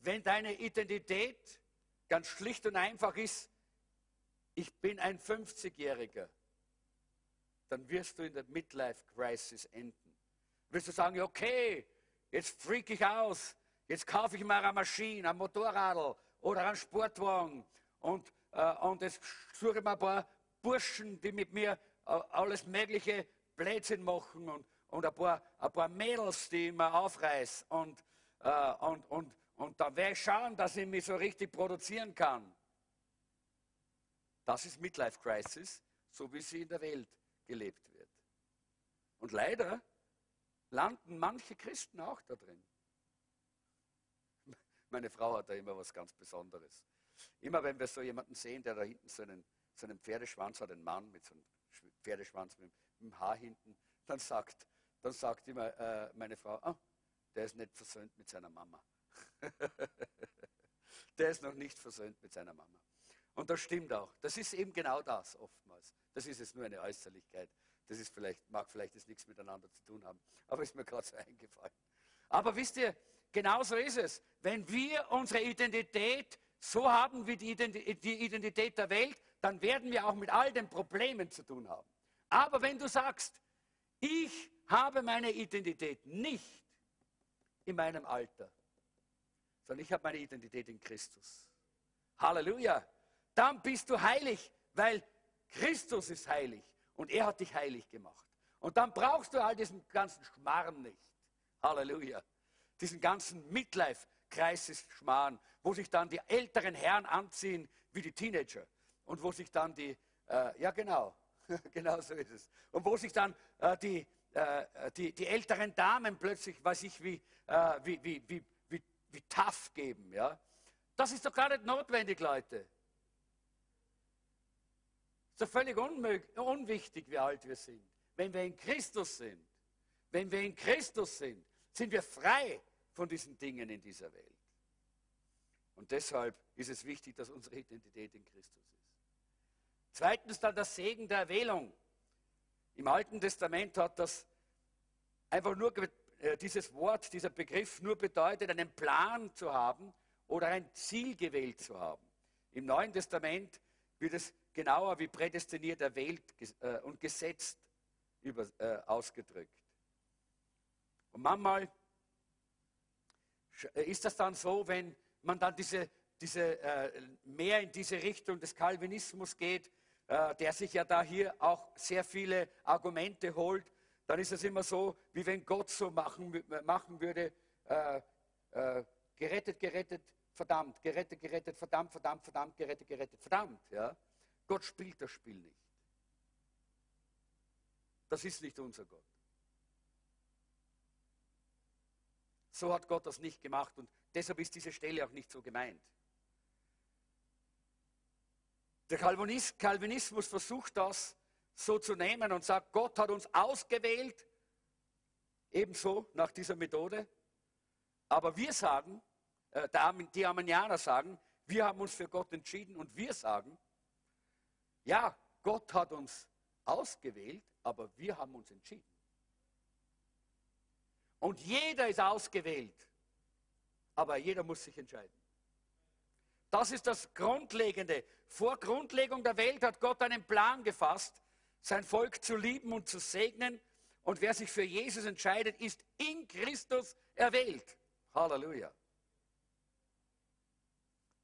Wenn deine Identität ganz schlicht und einfach ist, ich bin ein 50-Jähriger, dann wirst du in der Midlife Crisis enden. Wirst du sagen, okay, jetzt freak ich aus, jetzt kaufe ich mir eine Maschine, ein Motorradl oder einen Sportwagen und, äh, und jetzt suche ich mir ein paar Burschen, die mit mir äh, alles mögliche Blödsinn machen und, und ein, paar, ein paar Mädels, die ich mir aufreiß und, äh, und, und, und dann werde ich schauen, dass ich mich so richtig produzieren kann. Das ist Midlife Crisis, so wie sie in der Welt gelebt wird. Und leider landen manche Christen auch da drin. Meine Frau hat da immer was ganz Besonderes. Immer wenn wir so jemanden sehen, der da hinten so einen, so einen Pferdeschwanz hat, einen Mann mit so einem Pferdeschwanz mit, dem Haar hinten, dann sagt, dann sagt immer äh, meine Frau, oh, der ist nicht versöhnt mit seiner Mama. der ist noch nicht versöhnt mit seiner Mama. Und das stimmt auch. Das ist eben genau das oftmals. Das ist jetzt nur eine Äußerlichkeit. Das ist vielleicht, mag vielleicht jetzt nichts miteinander zu tun haben, aber ist mir gerade so eingefallen. Aber wisst ihr, genau so ist es. Wenn wir unsere Identität so haben wie die Identität der Welt, dann werden wir auch mit all den Problemen zu tun haben. Aber wenn du sagst, ich habe meine Identität nicht in meinem Alter, sondern ich habe meine Identität in Christus. Halleluja. Dann bist du heilig, weil Christus ist heilig und er hat dich heilig gemacht. Und dann brauchst du all diesen ganzen Schmarrn nicht. Halleluja. Diesen ganzen Midlife-Kreises-Schmarrn, wo sich dann die älteren Herren anziehen wie die Teenager und wo sich dann die, äh, ja genau, genau so ist es, und wo sich dann äh, die, äh, die, die, älteren Damen plötzlich, weiß ich, wie, äh, wie, wie, wie, wie, wie tough geben. Ja? Das ist doch gar nicht notwendig, Leute. Doch völlig unwichtig, wie alt wir sind. Wenn wir in Christus sind, wenn wir in Christus sind, sind wir frei von diesen Dingen in dieser Welt. Und deshalb ist es wichtig, dass unsere Identität in Christus ist. Zweitens dann das Segen der Erwählung. Im Alten Testament hat das einfach nur äh, dieses Wort, dieser Begriff nur bedeutet, einen Plan zu haben oder ein Ziel gewählt zu haben. Im Neuen Testament wird es genauer wie prädestiniert erwählt äh, und gesetzt äh, ausgedrückt. Und manchmal äh, ist das dann so, wenn man dann diese, diese, mehr in diese Richtung des Calvinismus geht, der sich ja da hier auch sehr viele Argumente holt, dann ist es immer so, wie wenn Gott so machen, machen würde, gerettet, gerettet, verdammt, gerettet, gerettet, verdammt, verdammt, verdammt, gerettet, gerettet, verdammt. Ja? Gott spielt das Spiel nicht. Das ist nicht unser Gott. So hat Gott das nicht gemacht und deshalb ist diese Stelle auch nicht so gemeint. Der Calvinismus versucht das so zu nehmen und sagt, Gott hat uns ausgewählt, ebenso nach dieser Methode. Aber wir sagen, äh, die Armenianer sagen, wir haben uns für Gott entschieden und wir sagen, ja, Gott hat uns ausgewählt, aber wir haben uns entschieden. Und jeder ist ausgewählt, aber jeder muss sich entscheiden. Das ist das Grundlegende. Vor Grundlegung der Welt hat Gott einen Plan gefasst, sein Volk zu lieben und zu segnen. Und wer sich für Jesus entscheidet, ist in Christus erwählt. Halleluja.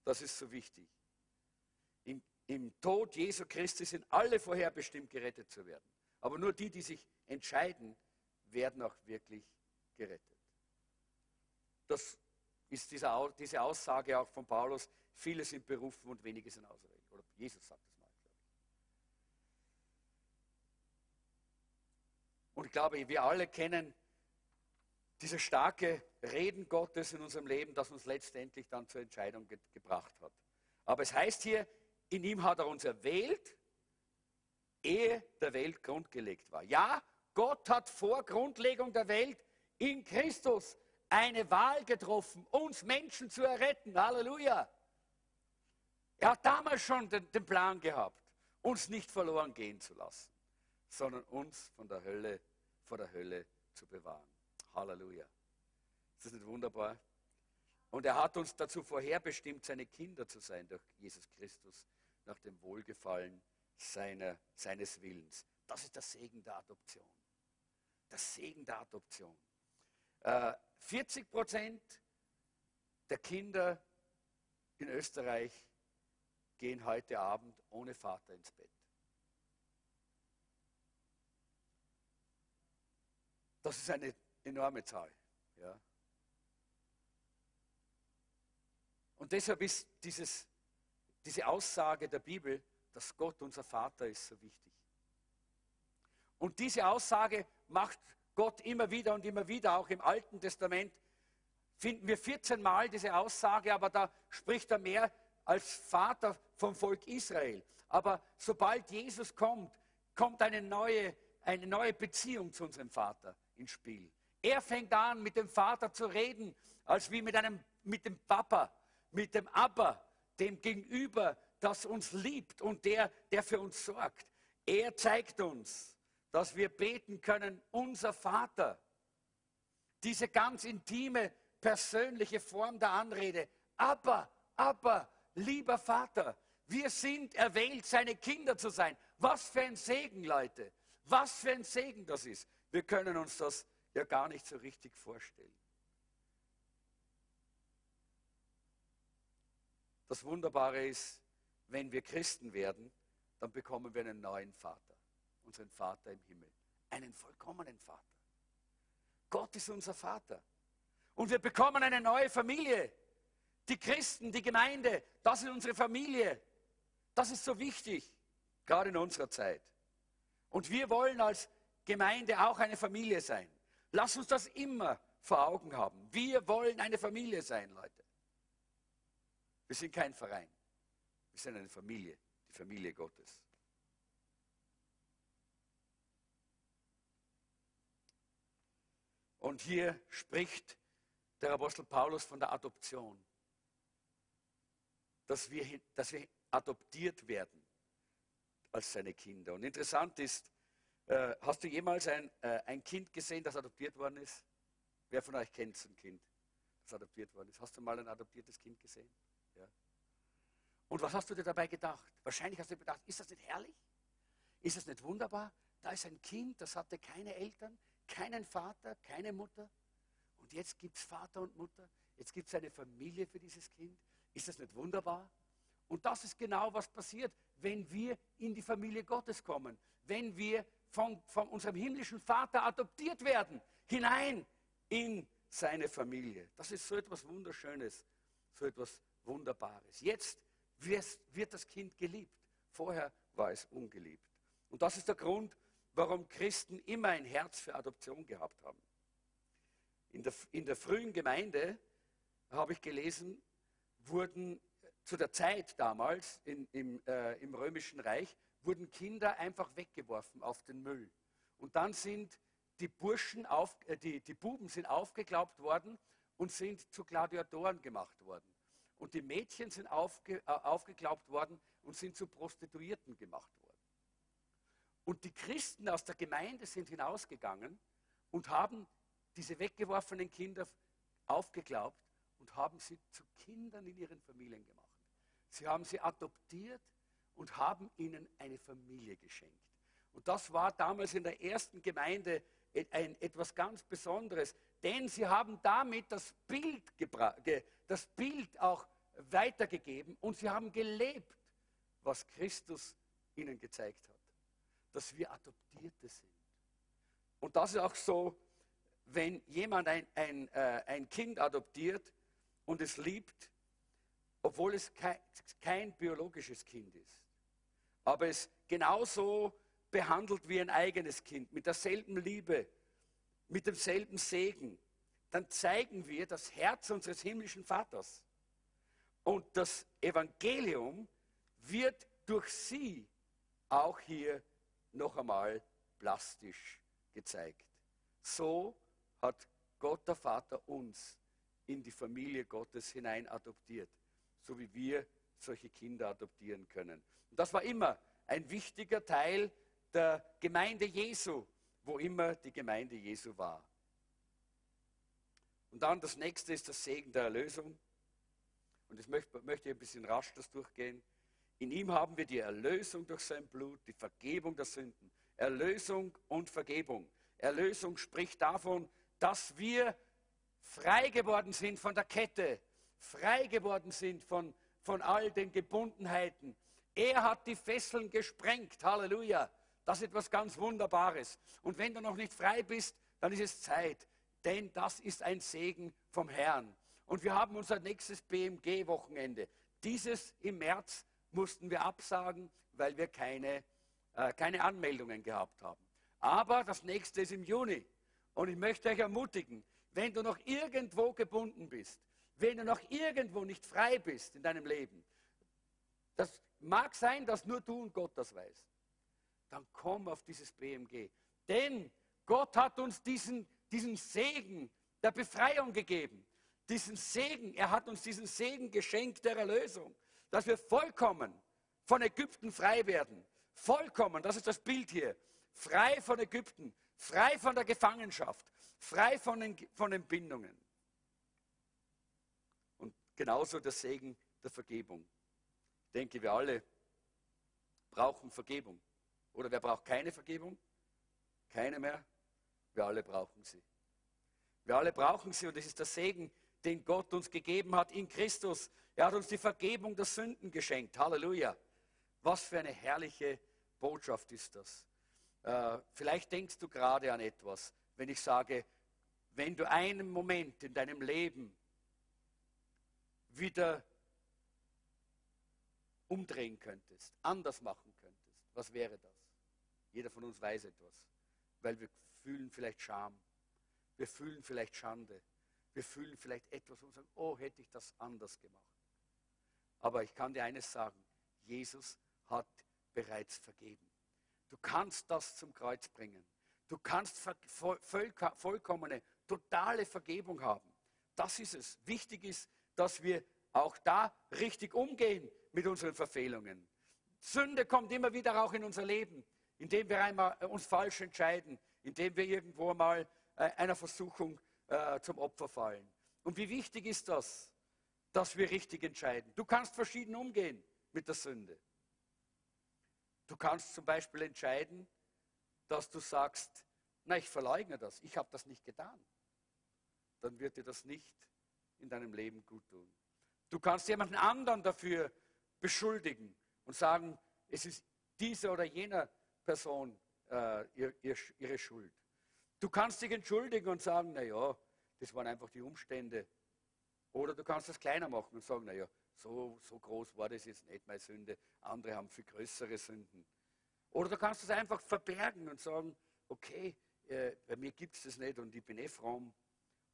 Das ist so wichtig. Im, Tod Jesu Christi sind alle vorherbestimmt, gerettet zu werden. Aber nur die, die sich entscheiden, werden auch wirklich gerettet. Das ist diese, Aussage auch von Paulus, viele sind berufen und wenige sind auserwählt. Oder Jesus sagt es mal, glaube ich. Und ich glaube, wir alle kennen diese starke Reden Gottes in unserem Leben, das uns letztendlich dann zur Entscheidung ge gebracht hat. Aber es heißt hier, in ihm hat er uns erwählt, ehe der Welt grundgelegt war. Ja, Gott hat vor Grundlegung der Welt in Christus eine Wahl getroffen, uns Menschen zu erretten. Halleluja. Er hat damals schon den, den Plan gehabt, uns nicht verloren gehen zu lassen, sondern uns von der Hölle, vor der Hölle zu bewahren. Halleluja. Ist das nicht wunderbar? Und er hat uns dazu vorherbestimmt, seine Kinder zu sein durch Jesus Christus, nach dem Wohlgefallen seiner, seines Willens. Das ist der Segen der Adoption. Der Segen der Adoption. Äh, 40 Prozent der Kinder in Österreich gehen heute Abend ohne Vater ins Bett. Das ist eine enorme Zahl. Ja. Und deshalb ist dieses, diese Aussage der Bibel, dass Gott unser Vater ist, so wichtig. Und diese Aussage macht Gott immer wieder und immer wieder, auch im Alten Testament, finden wir 14 Mal diese Aussage, aber da spricht er mehr als Vater vom Volk Israel. Aber sobald Jesus kommt, kommt eine neue, eine neue Beziehung zu unserem Vater ins Spiel. Er fängt an, mit dem Vater zu reden, als wie mit, einem, mit dem Papa, mit dem Abba, dem Gegenüber, das uns liebt und der, der für uns sorgt. Er zeigt uns, dass wir beten können, unser Vater. Diese ganz intime, persönliche Form der Anrede. Aber, aber, lieber Vater, wir sind erwählt, seine Kinder zu sein. Was für ein Segen, Leute. Was für ein Segen das ist. Wir können uns das ja gar nicht so richtig vorstellen. Das Wunderbare ist, wenn wir Christen werden, dann bekommen wir einen neuen Vater, unseren Vater im Himmel, einen vollkommenen Vater. Gott ist unser Vater. Und wir bekommen eine neue Familie. Die Christen, die Gemeinde, das ist unsere Familie. Das ist so wichtig, gerade in unserer Zeit. Und wir wollen als Gemeinde auch eine Familie sein. Lass uns das immer vor Augen haben. Wir wollen eine Familie sein, Leute. Wir sind kein Verein. Wir sind eine Familie, die Familie Gottes. Und hier spricht der Apostel Paulus von der Adoption dass wir, dass wir adoptiert werden als seine Kinder. Und interessant ist, äh, hast du jemals ein, äh, ein Kind gesehen, das adoptiert worden ist? Wer von euch kennt so ein Kind, das adoptiert worden ist? Hast du mal ein adoptiertes Kind gesehen? Und was hast du dir dabei gedacht? Wahrscheinlich hast du dir gedacht, ist das nicht herrlich? Ist das nicht wunderbar? da ist ein Kind, das hatte keine Eltern, keinen Vater, keine Mutter. Und jetzt gibt es Vater und Mutter. Jetzt gibt es eine Familie für dieses Kind. Ist das nicht wunderbar? Und das ist genau, was passiert, wenn wir in die Familie Gottes kommen. Wenn wir von, von unserem himmlischen Vater adoptiert werden, hinein in seine Familie. Das ist so etwas Wunderschönes, so etwas Wunderbares. Jetzt wird das Kind geliebt. Vorher war es ungeliebt. Und das ist der Grund, warum Christen immer ein Herz für Adoption gehabt haben. In der, in der frühen Gemeinde, habe ich gelesen, wurden zu der Zeit damals in, im, äh, im Römischen Reich, wurden Kinder einfach weggeworfen auf den Müll. Und dann sind die Burschen, auf, äh, die, die Buben sind aufgeglaubt worden und sind zu Gladiatoren gemacht worden. Und die Mädchen sind aufge, äh, aufgeglaubt worden und sind zu Prostituierten gemacht worden. Und die Christen aus der Gemeinde sind hinausgegangen und haben diese weggeworfenen Kinder aufgeglaubt und haben sie zu Kindern in ihren Familien gemacht. Sie haben sie adoptiert und haben ihnen eine Familie geschenkt. Und das war damals in der ersten Gemeinde ein, etwas ganz Besonderes, denn sie haben damit das Bild, das Bild auch weitergegeben und sie haben gelebt, was Christus ihnen gezeigt hat, dass wir Adoptierte sind. Und das ist auch so, wenn jemand ein, ein, äh, ein Kind adoptiert und es liebt, obwohl es kein, kein biologisches Kind ist, aber es genauso behandelt wie ein eigenes Kind, mit derselben Liebe, mit demselben Segen, dann zeigen wir das Herz unseres himmlischen Vaters. Und das Evangelium wird durch sie auch hier noch einmal plastisch gezeigt. So hat Gott der Vater uns in die Familie Gottes hinein adoptiert, so wie wir solche Kinder adoptieren können. Und das war immer ein wichtiger Teil der Gemeinde Jesu, wo immer die Gemeinde Jesu war. Und dann das nächste ist das Segen der Erlösung. Und das möchte, möchte ich ein bisschen rasch das durchgehen. In ihm haben wir die Erlösung durch sein Blut, die Vergebung der Sünden. Erlösung und Vergebung. Erlösung spricht davon, dass wir frei geworden sind von der Kette, frei geworden sind von, von all den Gebundenheiten. Er hat die Fesseln gesprengt. Halleluja. Das ist etwas ganz Wunderbares. Und wenn du noch nicht frei bist, dann ist es Zeit, denn das ist ein Segen vom Herrn. Und wir haben unser nächstes BMG-Wochenende. Dieses im März mussten wir absagen, weil wir keine, äh, keine Anmeldungen gehabt haben. Aber das nächste ist im Juni. Und ich möchte euch ermutigen, wenn du noch irgendwo gebunden bist, wenn du noch irgendwo nicht frei bist in deinem Leben, das mag sein, dass nur du und Gott das weißt dann komm auf dieses BMG. Denn Gott hat uns diesen, diesen Segen der Befreiung gegeben. Diesen Segen, er hat uns diesen Segen geschenkt der Erlösung, dass wir vollkommen von Ägypten frei werden. Vollkommen, das ist das Bild hier. Frei von Ägypten, frei von der Gefangenschaft, frei von den, von den Bindungen. Und genauso der Segen der Vergebung. Ich denke, wir alle brauchen Vergebung. Oder wer braucht keine Vergebung? Keine mehr. Wir alle brauchen sie. Wir alle brauchen sie und es ist der Segen, den Gott uns gegeben hat in Christus. Er hat uns die Vergebung der Sünden geschenkt. Halleluja. Was für eine herrliche Botschaft ist das. Äh, vielleicht denkst du gerade an etwas, wenn ich sage, wenn du einen Moment in deinem Leben wieder umdrehen könntest, anders machen könntest, was wäre das? Jeder von uns weiß etwas, weil wir fühlen vielleicht Scham, wir fühlen vielleicht Schande, wir fühlen vielleicht etwas und sagen, oh, hätte ich das anders gemacht. Aber ich kann dir eines sagen, Jesus hat bereits vergeben. Du kannst das zum Kreuz bringen. Du kannst vollkommene, totale Vergebung haben. Das ist es. Wichtig ist, dass wir auch da richtig umgehen mit unseren Verfehlungen. Sünde kommt immer wieder auch in unser Leben indem wir einmal äh, uns falsch entscheiden, indem wir irgendwo mal äh, einer Versuchung äh, zum Opfer fallen. Und wie wichtig ist das, dass wir richtig entscheiden? Du kannst verschieden umgehen mit der Sünde. Du kannst zum Beispiel entscheiden, dass du sagst, na, ich verleugne das, ich habe das nicht getan. Dann wird dir das nicht in deinem Leben gut tun. Du kannst jemanden anderen dafür beschuldigen und sagen, es ist dieser oder jener Person äh, ihr, ihr, ihre Schuld. Du kannst dich entschuldigen und sagen, naja, das waren einfach die Umstände. Oder du kannst das kleiner machen und sagen, naja, so, so groß war das jetzt nicht meine Sünde. Andere haben viel größere Sünden. Oder du kannst es einfach verbergen und sagen, okay, äh, bei mir gibt es das nicht und ich bin eh fromm.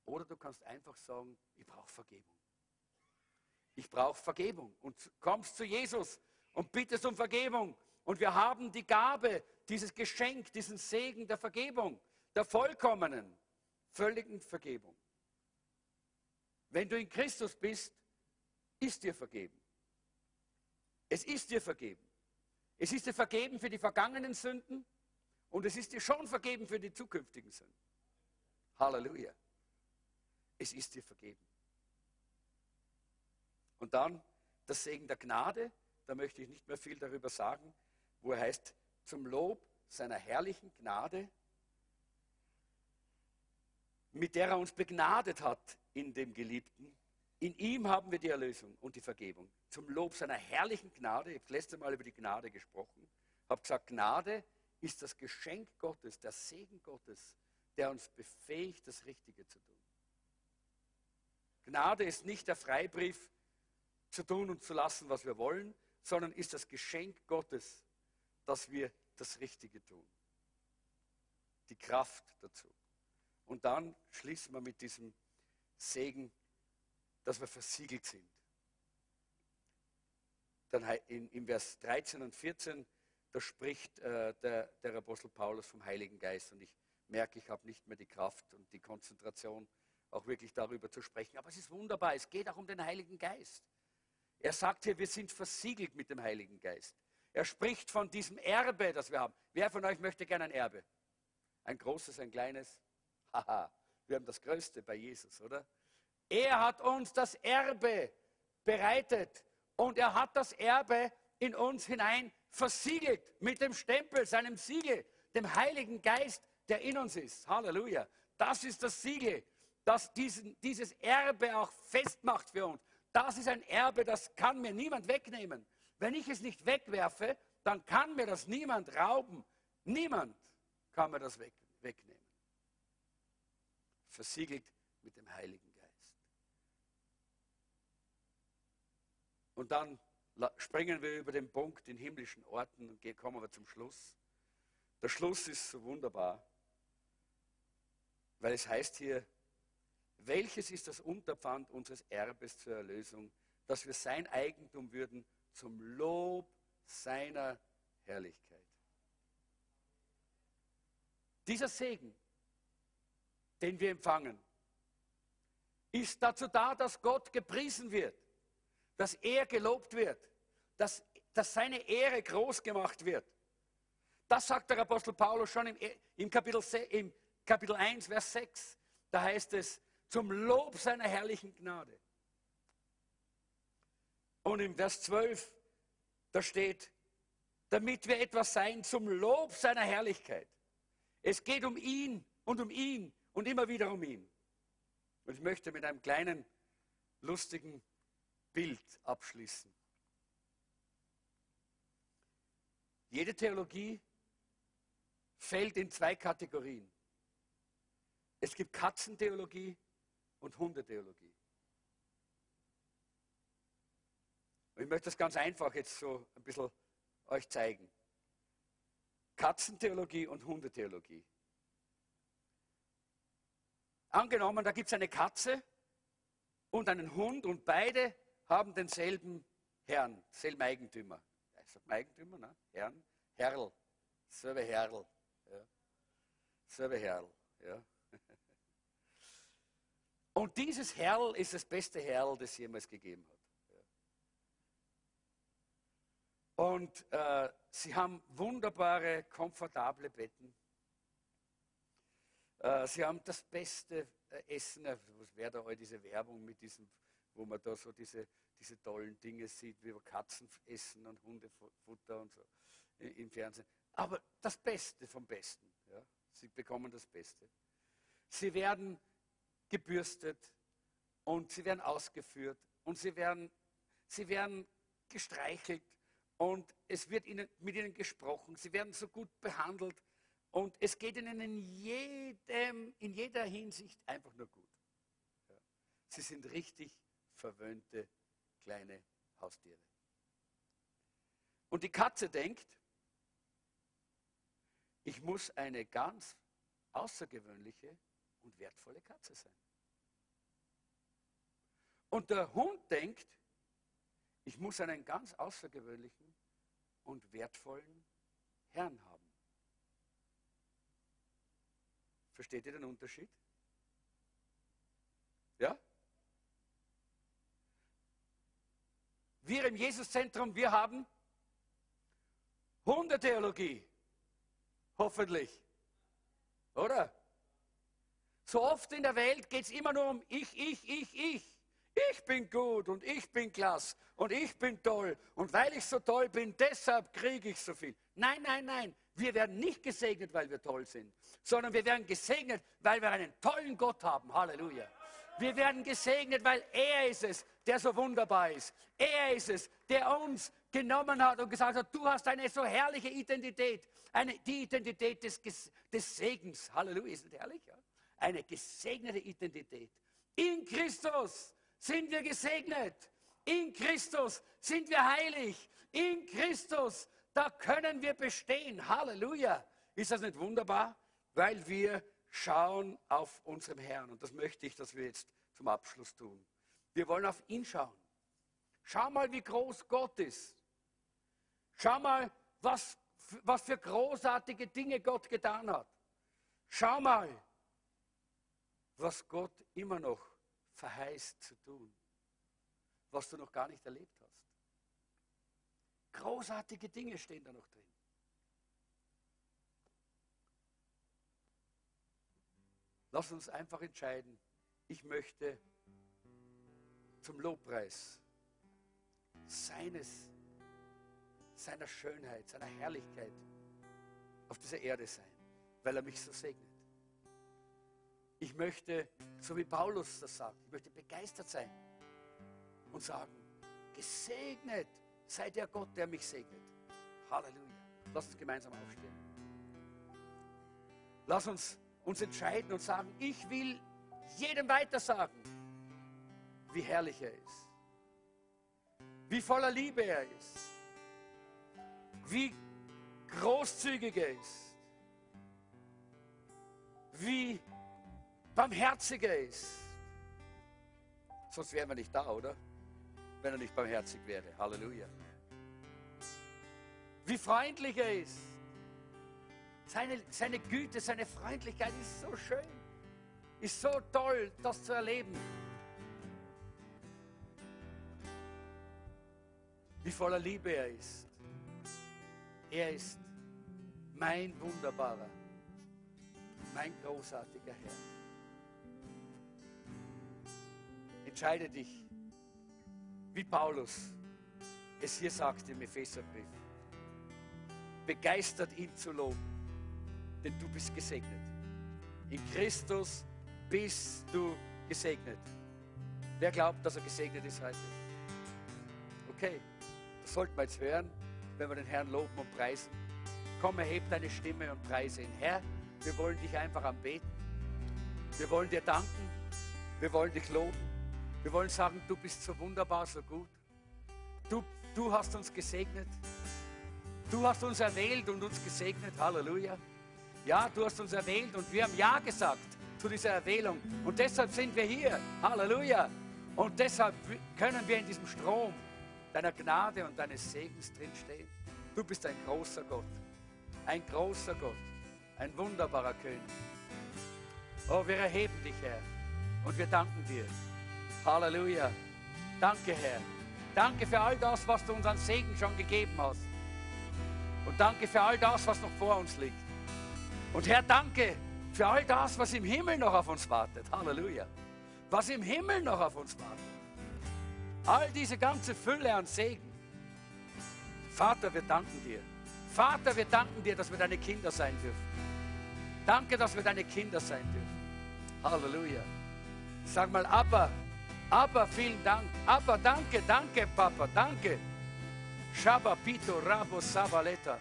Oder du kannst einfach sagen, ich brauche Vergebung. Ich brauche Vergebung. Und kommst zu Jesus und bittest um Vergebung. Und wir haben die Gabe, dieses Geschenk, diesen Segen der Vergebung, der vollkommenen, völligen Vergebung. Wenn du in Christus bist, ist dir vergeben. Es ist dir vergeben. Es ist dir vergeben für die vergangenen Sünden und es ist dir schon vergeben für die zukünftigen Sünden. Halleluja. Es ist dir vergeben. Und dann das Segen der Gnade, da möchte ich nicht mehr viel darüber sagen, wo er heißt, zum Lob seiner herrlichen Gnade, mit der er uns begnadet hat in dem Geliebten. In ihm haben wir die Erlösung und die Vergebung. Zum Lob seiner herrlichen Gnade. Ich habe das letzte Mal über die Gnade gesprochen. Habe gesagt, Gnade ist das Geschenk Gottes, der Segen Gottes, der uns befähigt, das Richtige zu tun. Gnade ist nicht der Freibrief, zu tun und zu lassen, was wir wollen, sondern ist das Geschenk Gottes, dass wir das Richtige tun. Die Kraft dazu. Und dann schließen wir mit diesem Segen, dass wir versiegelt sind. Dann in, in Vers 13 und 14, da spricht äh, der, der Apostel Paulus vom Heiligen Geist. Und ich merke, ich habe nicht mehr die Kraft und die Konzentration, auch wirklich darüber zu sprechen. Aber es ist wunderbar, es geht auch um den Heiligen Geist. Er sagt hier, wir sind versiegelt mit dem Heiligen Geist. Er spricht von diesem Erbe, das wir haben. Wer von euch möchte gerne ein Erbe? Ein großes, ein kleines? Haha, wir haben das Größte bei Jesus, oder? Er hat uns das Erbe bereitet und er hat das Erbe in uns hinein versiegelt mit dem Stempel, seinem Siegel, dem Heiligen Geist, der in uns ist. Halleluja. Das ist das Siegel, das diesen, dieses Erbe auch festmacht für uns. Das ist ein Erbe, das kann mir niemand wegnehmen. Wenn ich es nicht wegwerfe, dann kann mir das niemand rauben. Niemand kann mir das weg, wegnehmen. Versiegelt mit dem Heiligen Geist. Und dann springen wir über den Punkt in himmlischen Orten und kommen wir zum Schluss. Der Schluss ist so wunderbar, weil es heißt hier, welches ist das Unterpfand unseres Erbes zur Erlösung, dass wir sein Eigentum würden zum Lob seiner Herrlichkeit? Dieser Segen, den wir empfangen, ist dazu da, dass Gott gepriesen wird, dass er gelobt wird, dass, dass seine Ehre groß gemacht wird. Das sagt der Apostel Paulus schon im, im, Kapitel, im Kapitel 1, Vers 6. Da heißt es, zum Lob seiner herrlichen Gnade. Und im Vers 12, da steht, damit wir etwas sein zum Lob seiner Herrlichkeit. Es geht um ihn und um ihn und immer wieder um ihn. Und ich möchte mit einem kleinen, lustigen Bild abschließen. Jede Theologie fällt in zwei Kategorien. Es gibt Katzentheologie und Hundetheologie. Ich möchte das ganz einfach jetzt so ein bisschen euch zeigen. Katzentheologie und Hundetheologie. Angenommen, da gibt es eine Katze und einen Hund und beide haben denselben Herrn, selben Eigentümer. Ich sage Eigentümer, ne? Herrn, Herrl, selbe Herrl. Ja. Selbe Herrl. Ja. Und dieses Herrl ist das beste Herrl, das es jemals gegeben hat. Und äh, sie haben wunderbare, komfortable Betten. Äh, sie haben das beste äh, Essen. Äh, was wäre da all diese Werbung mit diesem, wo man da so diese, diese tollen Dinge sieht, wie Katzen essen und Hundefutter und so im Fernsehen. aber das Beste vom Besten. Ja? Sie bekommen das Beste. Sie werden gebürstet und sie werden ausgeführt und sie werden, sie werden gestreichelt und es wird ihnen, mit ihnen gesprochen. Sie werden so gut behandelt und es geht ihnen in, jedem, in jeder Hinsicht einfach nur gut. Ja. Sie sind richtig verwöhnte kleine Haustiere. Und die Katze denkt, ich muss eine ganz außergewöhnliche und wertvolle Katze sein. Und der Hund denkt, ich muss einen ganz außergewöhnlichen und wertvollen Herrn haben. Versteht ihr den Unterschied? Ja? Wir im Jesuszentrum, wir haben Hundetheologie. Hoffentlich. Oder? So oft in der Welt geht es immer nur um ich, ich, ich, ich. Ich bin gut und ich bin klasse und ich bin toll. Und weil ich so toll bin, deshalb kriege ich so viel. Nein, nein, nein. Wir werden nicht gesegnet, weil wir toll sind, sondern wir werden gesegnet, weil wir einen tollen Gott haben. Halleluja. Wir werden gesegnet, weil er ist es, der so wunderbar ist. Er ist es, der uns genommen hat und gesagt hat, du hast eine so herrliche Identität, eine, die Identität des, des Segens. Halleluja, ist das herrlich? Ja? Eine gesegnete Identität. In Christus sind wir gesegnet. In Christus sind wir heilig. In Christus, da können wir bestehen. Halleluja. Ist das nicht wunderbar? Weil wir schauen auf unseren Herrn. Und das möchte ich, dass wir jetzt zum Abschluss tun. Wir wollen auf ihn schauen. Schau mal, wie groß Gott ist. Schau mal, was, was für großartige Dinge Gott getan hat. Schau mal, was Gott immer noch verheißt zu tun, was du noch gar nicht erlebt hast. Großartige Dinge stehen da noch drin. Lass uns einfach entscheiden, ich möchte zum Lobpreis seines, seiner Schönheit, seiner Herrlichkeit auf dieser Erde sein, weil er mich so segnet. Ich möchte, so wie Paulus das sagt, ich möchte begeistert sein und sagen, gesegnet sei der Gott, der mich segnet. Halleluja. Lass uns gemeinsam aufstehen. Lass uns uns entscheiden und sagen, ich will jedem weiter sagen, wie herrlich er ist, wie voller Liebe er ist, wie großzügig er ist, wie barmherziger ist. Sonst wären wir nicht da, oder? Wenn er nicht barmherzig wäre. Halleluja. Wie freundlich er ist. Seine, seine Güte, seine Freundlichkeit ist so schön. Ist so toll, das zu erleben. Wie voller Liebe er ist. Er ist mein wunderbarer, mein großartiger Herr. Entscheide dich, wie Paulus es hier sagt im Epheserbrief. Begeistert ihn zu loben, denn du bist gesegnet. In Christus bist du gesegnet. Wer glaubt, dass er gesegnet ist heute? Okay, das sollten wir jetzt hören, wenn wir den Herrn loben und preisen. Komm, erheb deine Stimme und preise ihn. Herr, wir wollen dich einfach anbeten. Wir wollen dir danken. Wir wollen dich loben. Wir wollen sagen, du bist so wunderbar, so gut. Du, du hast uns gesegnet. Du hast uns erwählt und uns gesegnet. Halleluja. Ja, du hast uns erwählt und wir haben Ja gesagt zu dieser Erwählung. Und deshalb sind wir hier. Halleluja. Und deshalb können wir in diesem Strom deiner Gnade und deines Segens drinstehen. Du bist ein großer Gott. Ein großer Gott. Ein wunderbarer König. Oh, wir erheben dich, Herr. Und wir danken dir. Halleluja. Danke, Herr. Danke für all das, was du uns an Segen schon gegeben hast. Und danke für all das, was noch vor uns liegt. Und Herr, danke für all das, was im Himmel noch auf uns wartet. Halleluja. Was im Himmel noch auf uns wartet. All diese ganze Fülle an Segen. Vater, wir danken dir. Vater, wir danken dir, dass wir deine Kinder sein dürfen. Danke, dass wir deine Kinder sein dürfen. Halleluja. Sag mal, Abba, Abba, vielen Dank. Abba, danke, danke, Papa, danke. Shaba Pito Rabo Savaleta.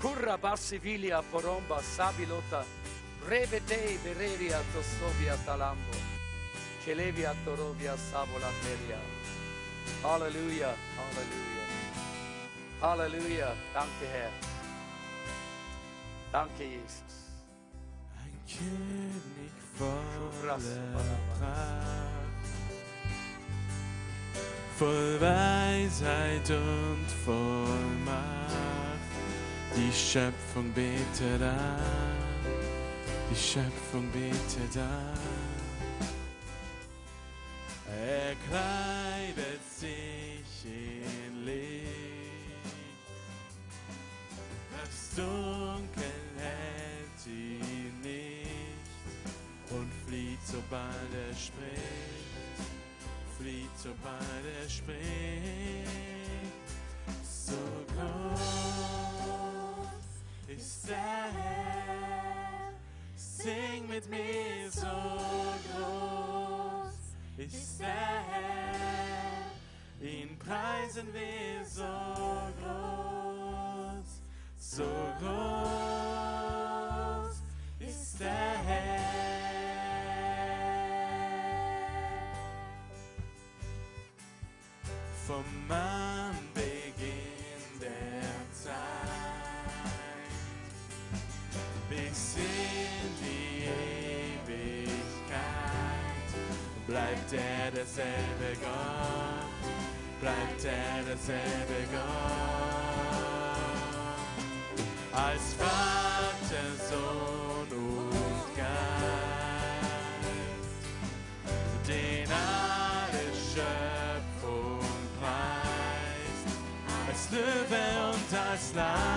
Curra Bassivilia Poromba Sabilota. Revetei Bereria Tosovia Talambo. Kelevia Torovia Savola Feria. Halleluja, Halleluja. Halleluja. Danke, Herr. Danke, Jesus. Ein König voller Pracht, voll Weisheit und voll Macht. Die Schöpfung betet an, die Schöpfung betet an. Er kleidet sich in Licht, das Dunkel hält ihn nicht und flieht, sobald er spricht, flieht, sobald er spricht. So groß ist der Herr, sing mit mir so groß ist der Herr, ihn preisen wir so groß, so groß ist der Herr. Vom Anbeginn der Zeit bis in die Ewigkeit bleibt er derselbe Gott, bleibt er derselbe Gott. Als Vater, und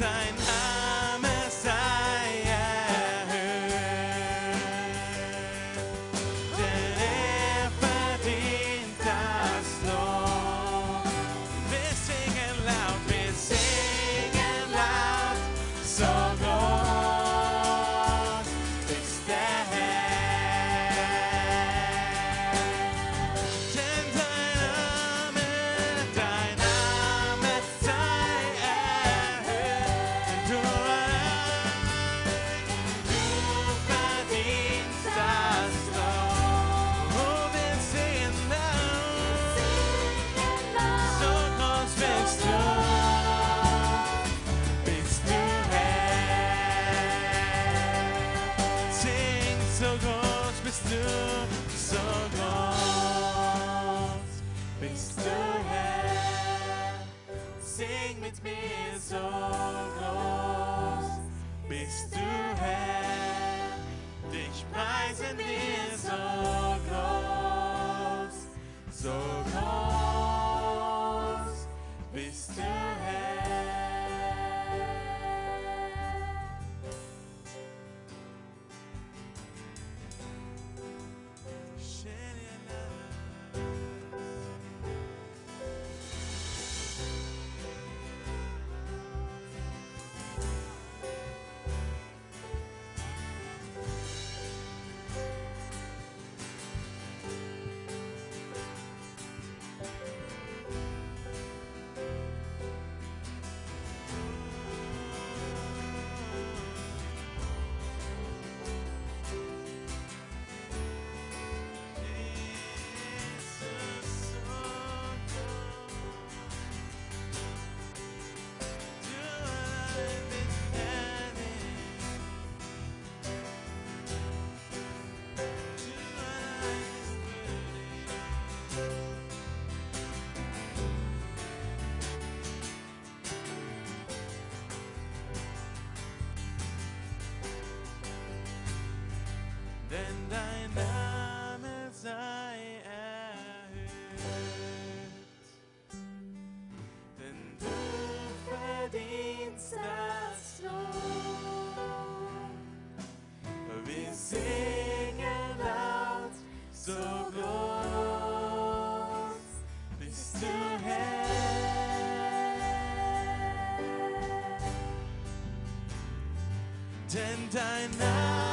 Herr. Bist du denn dein Name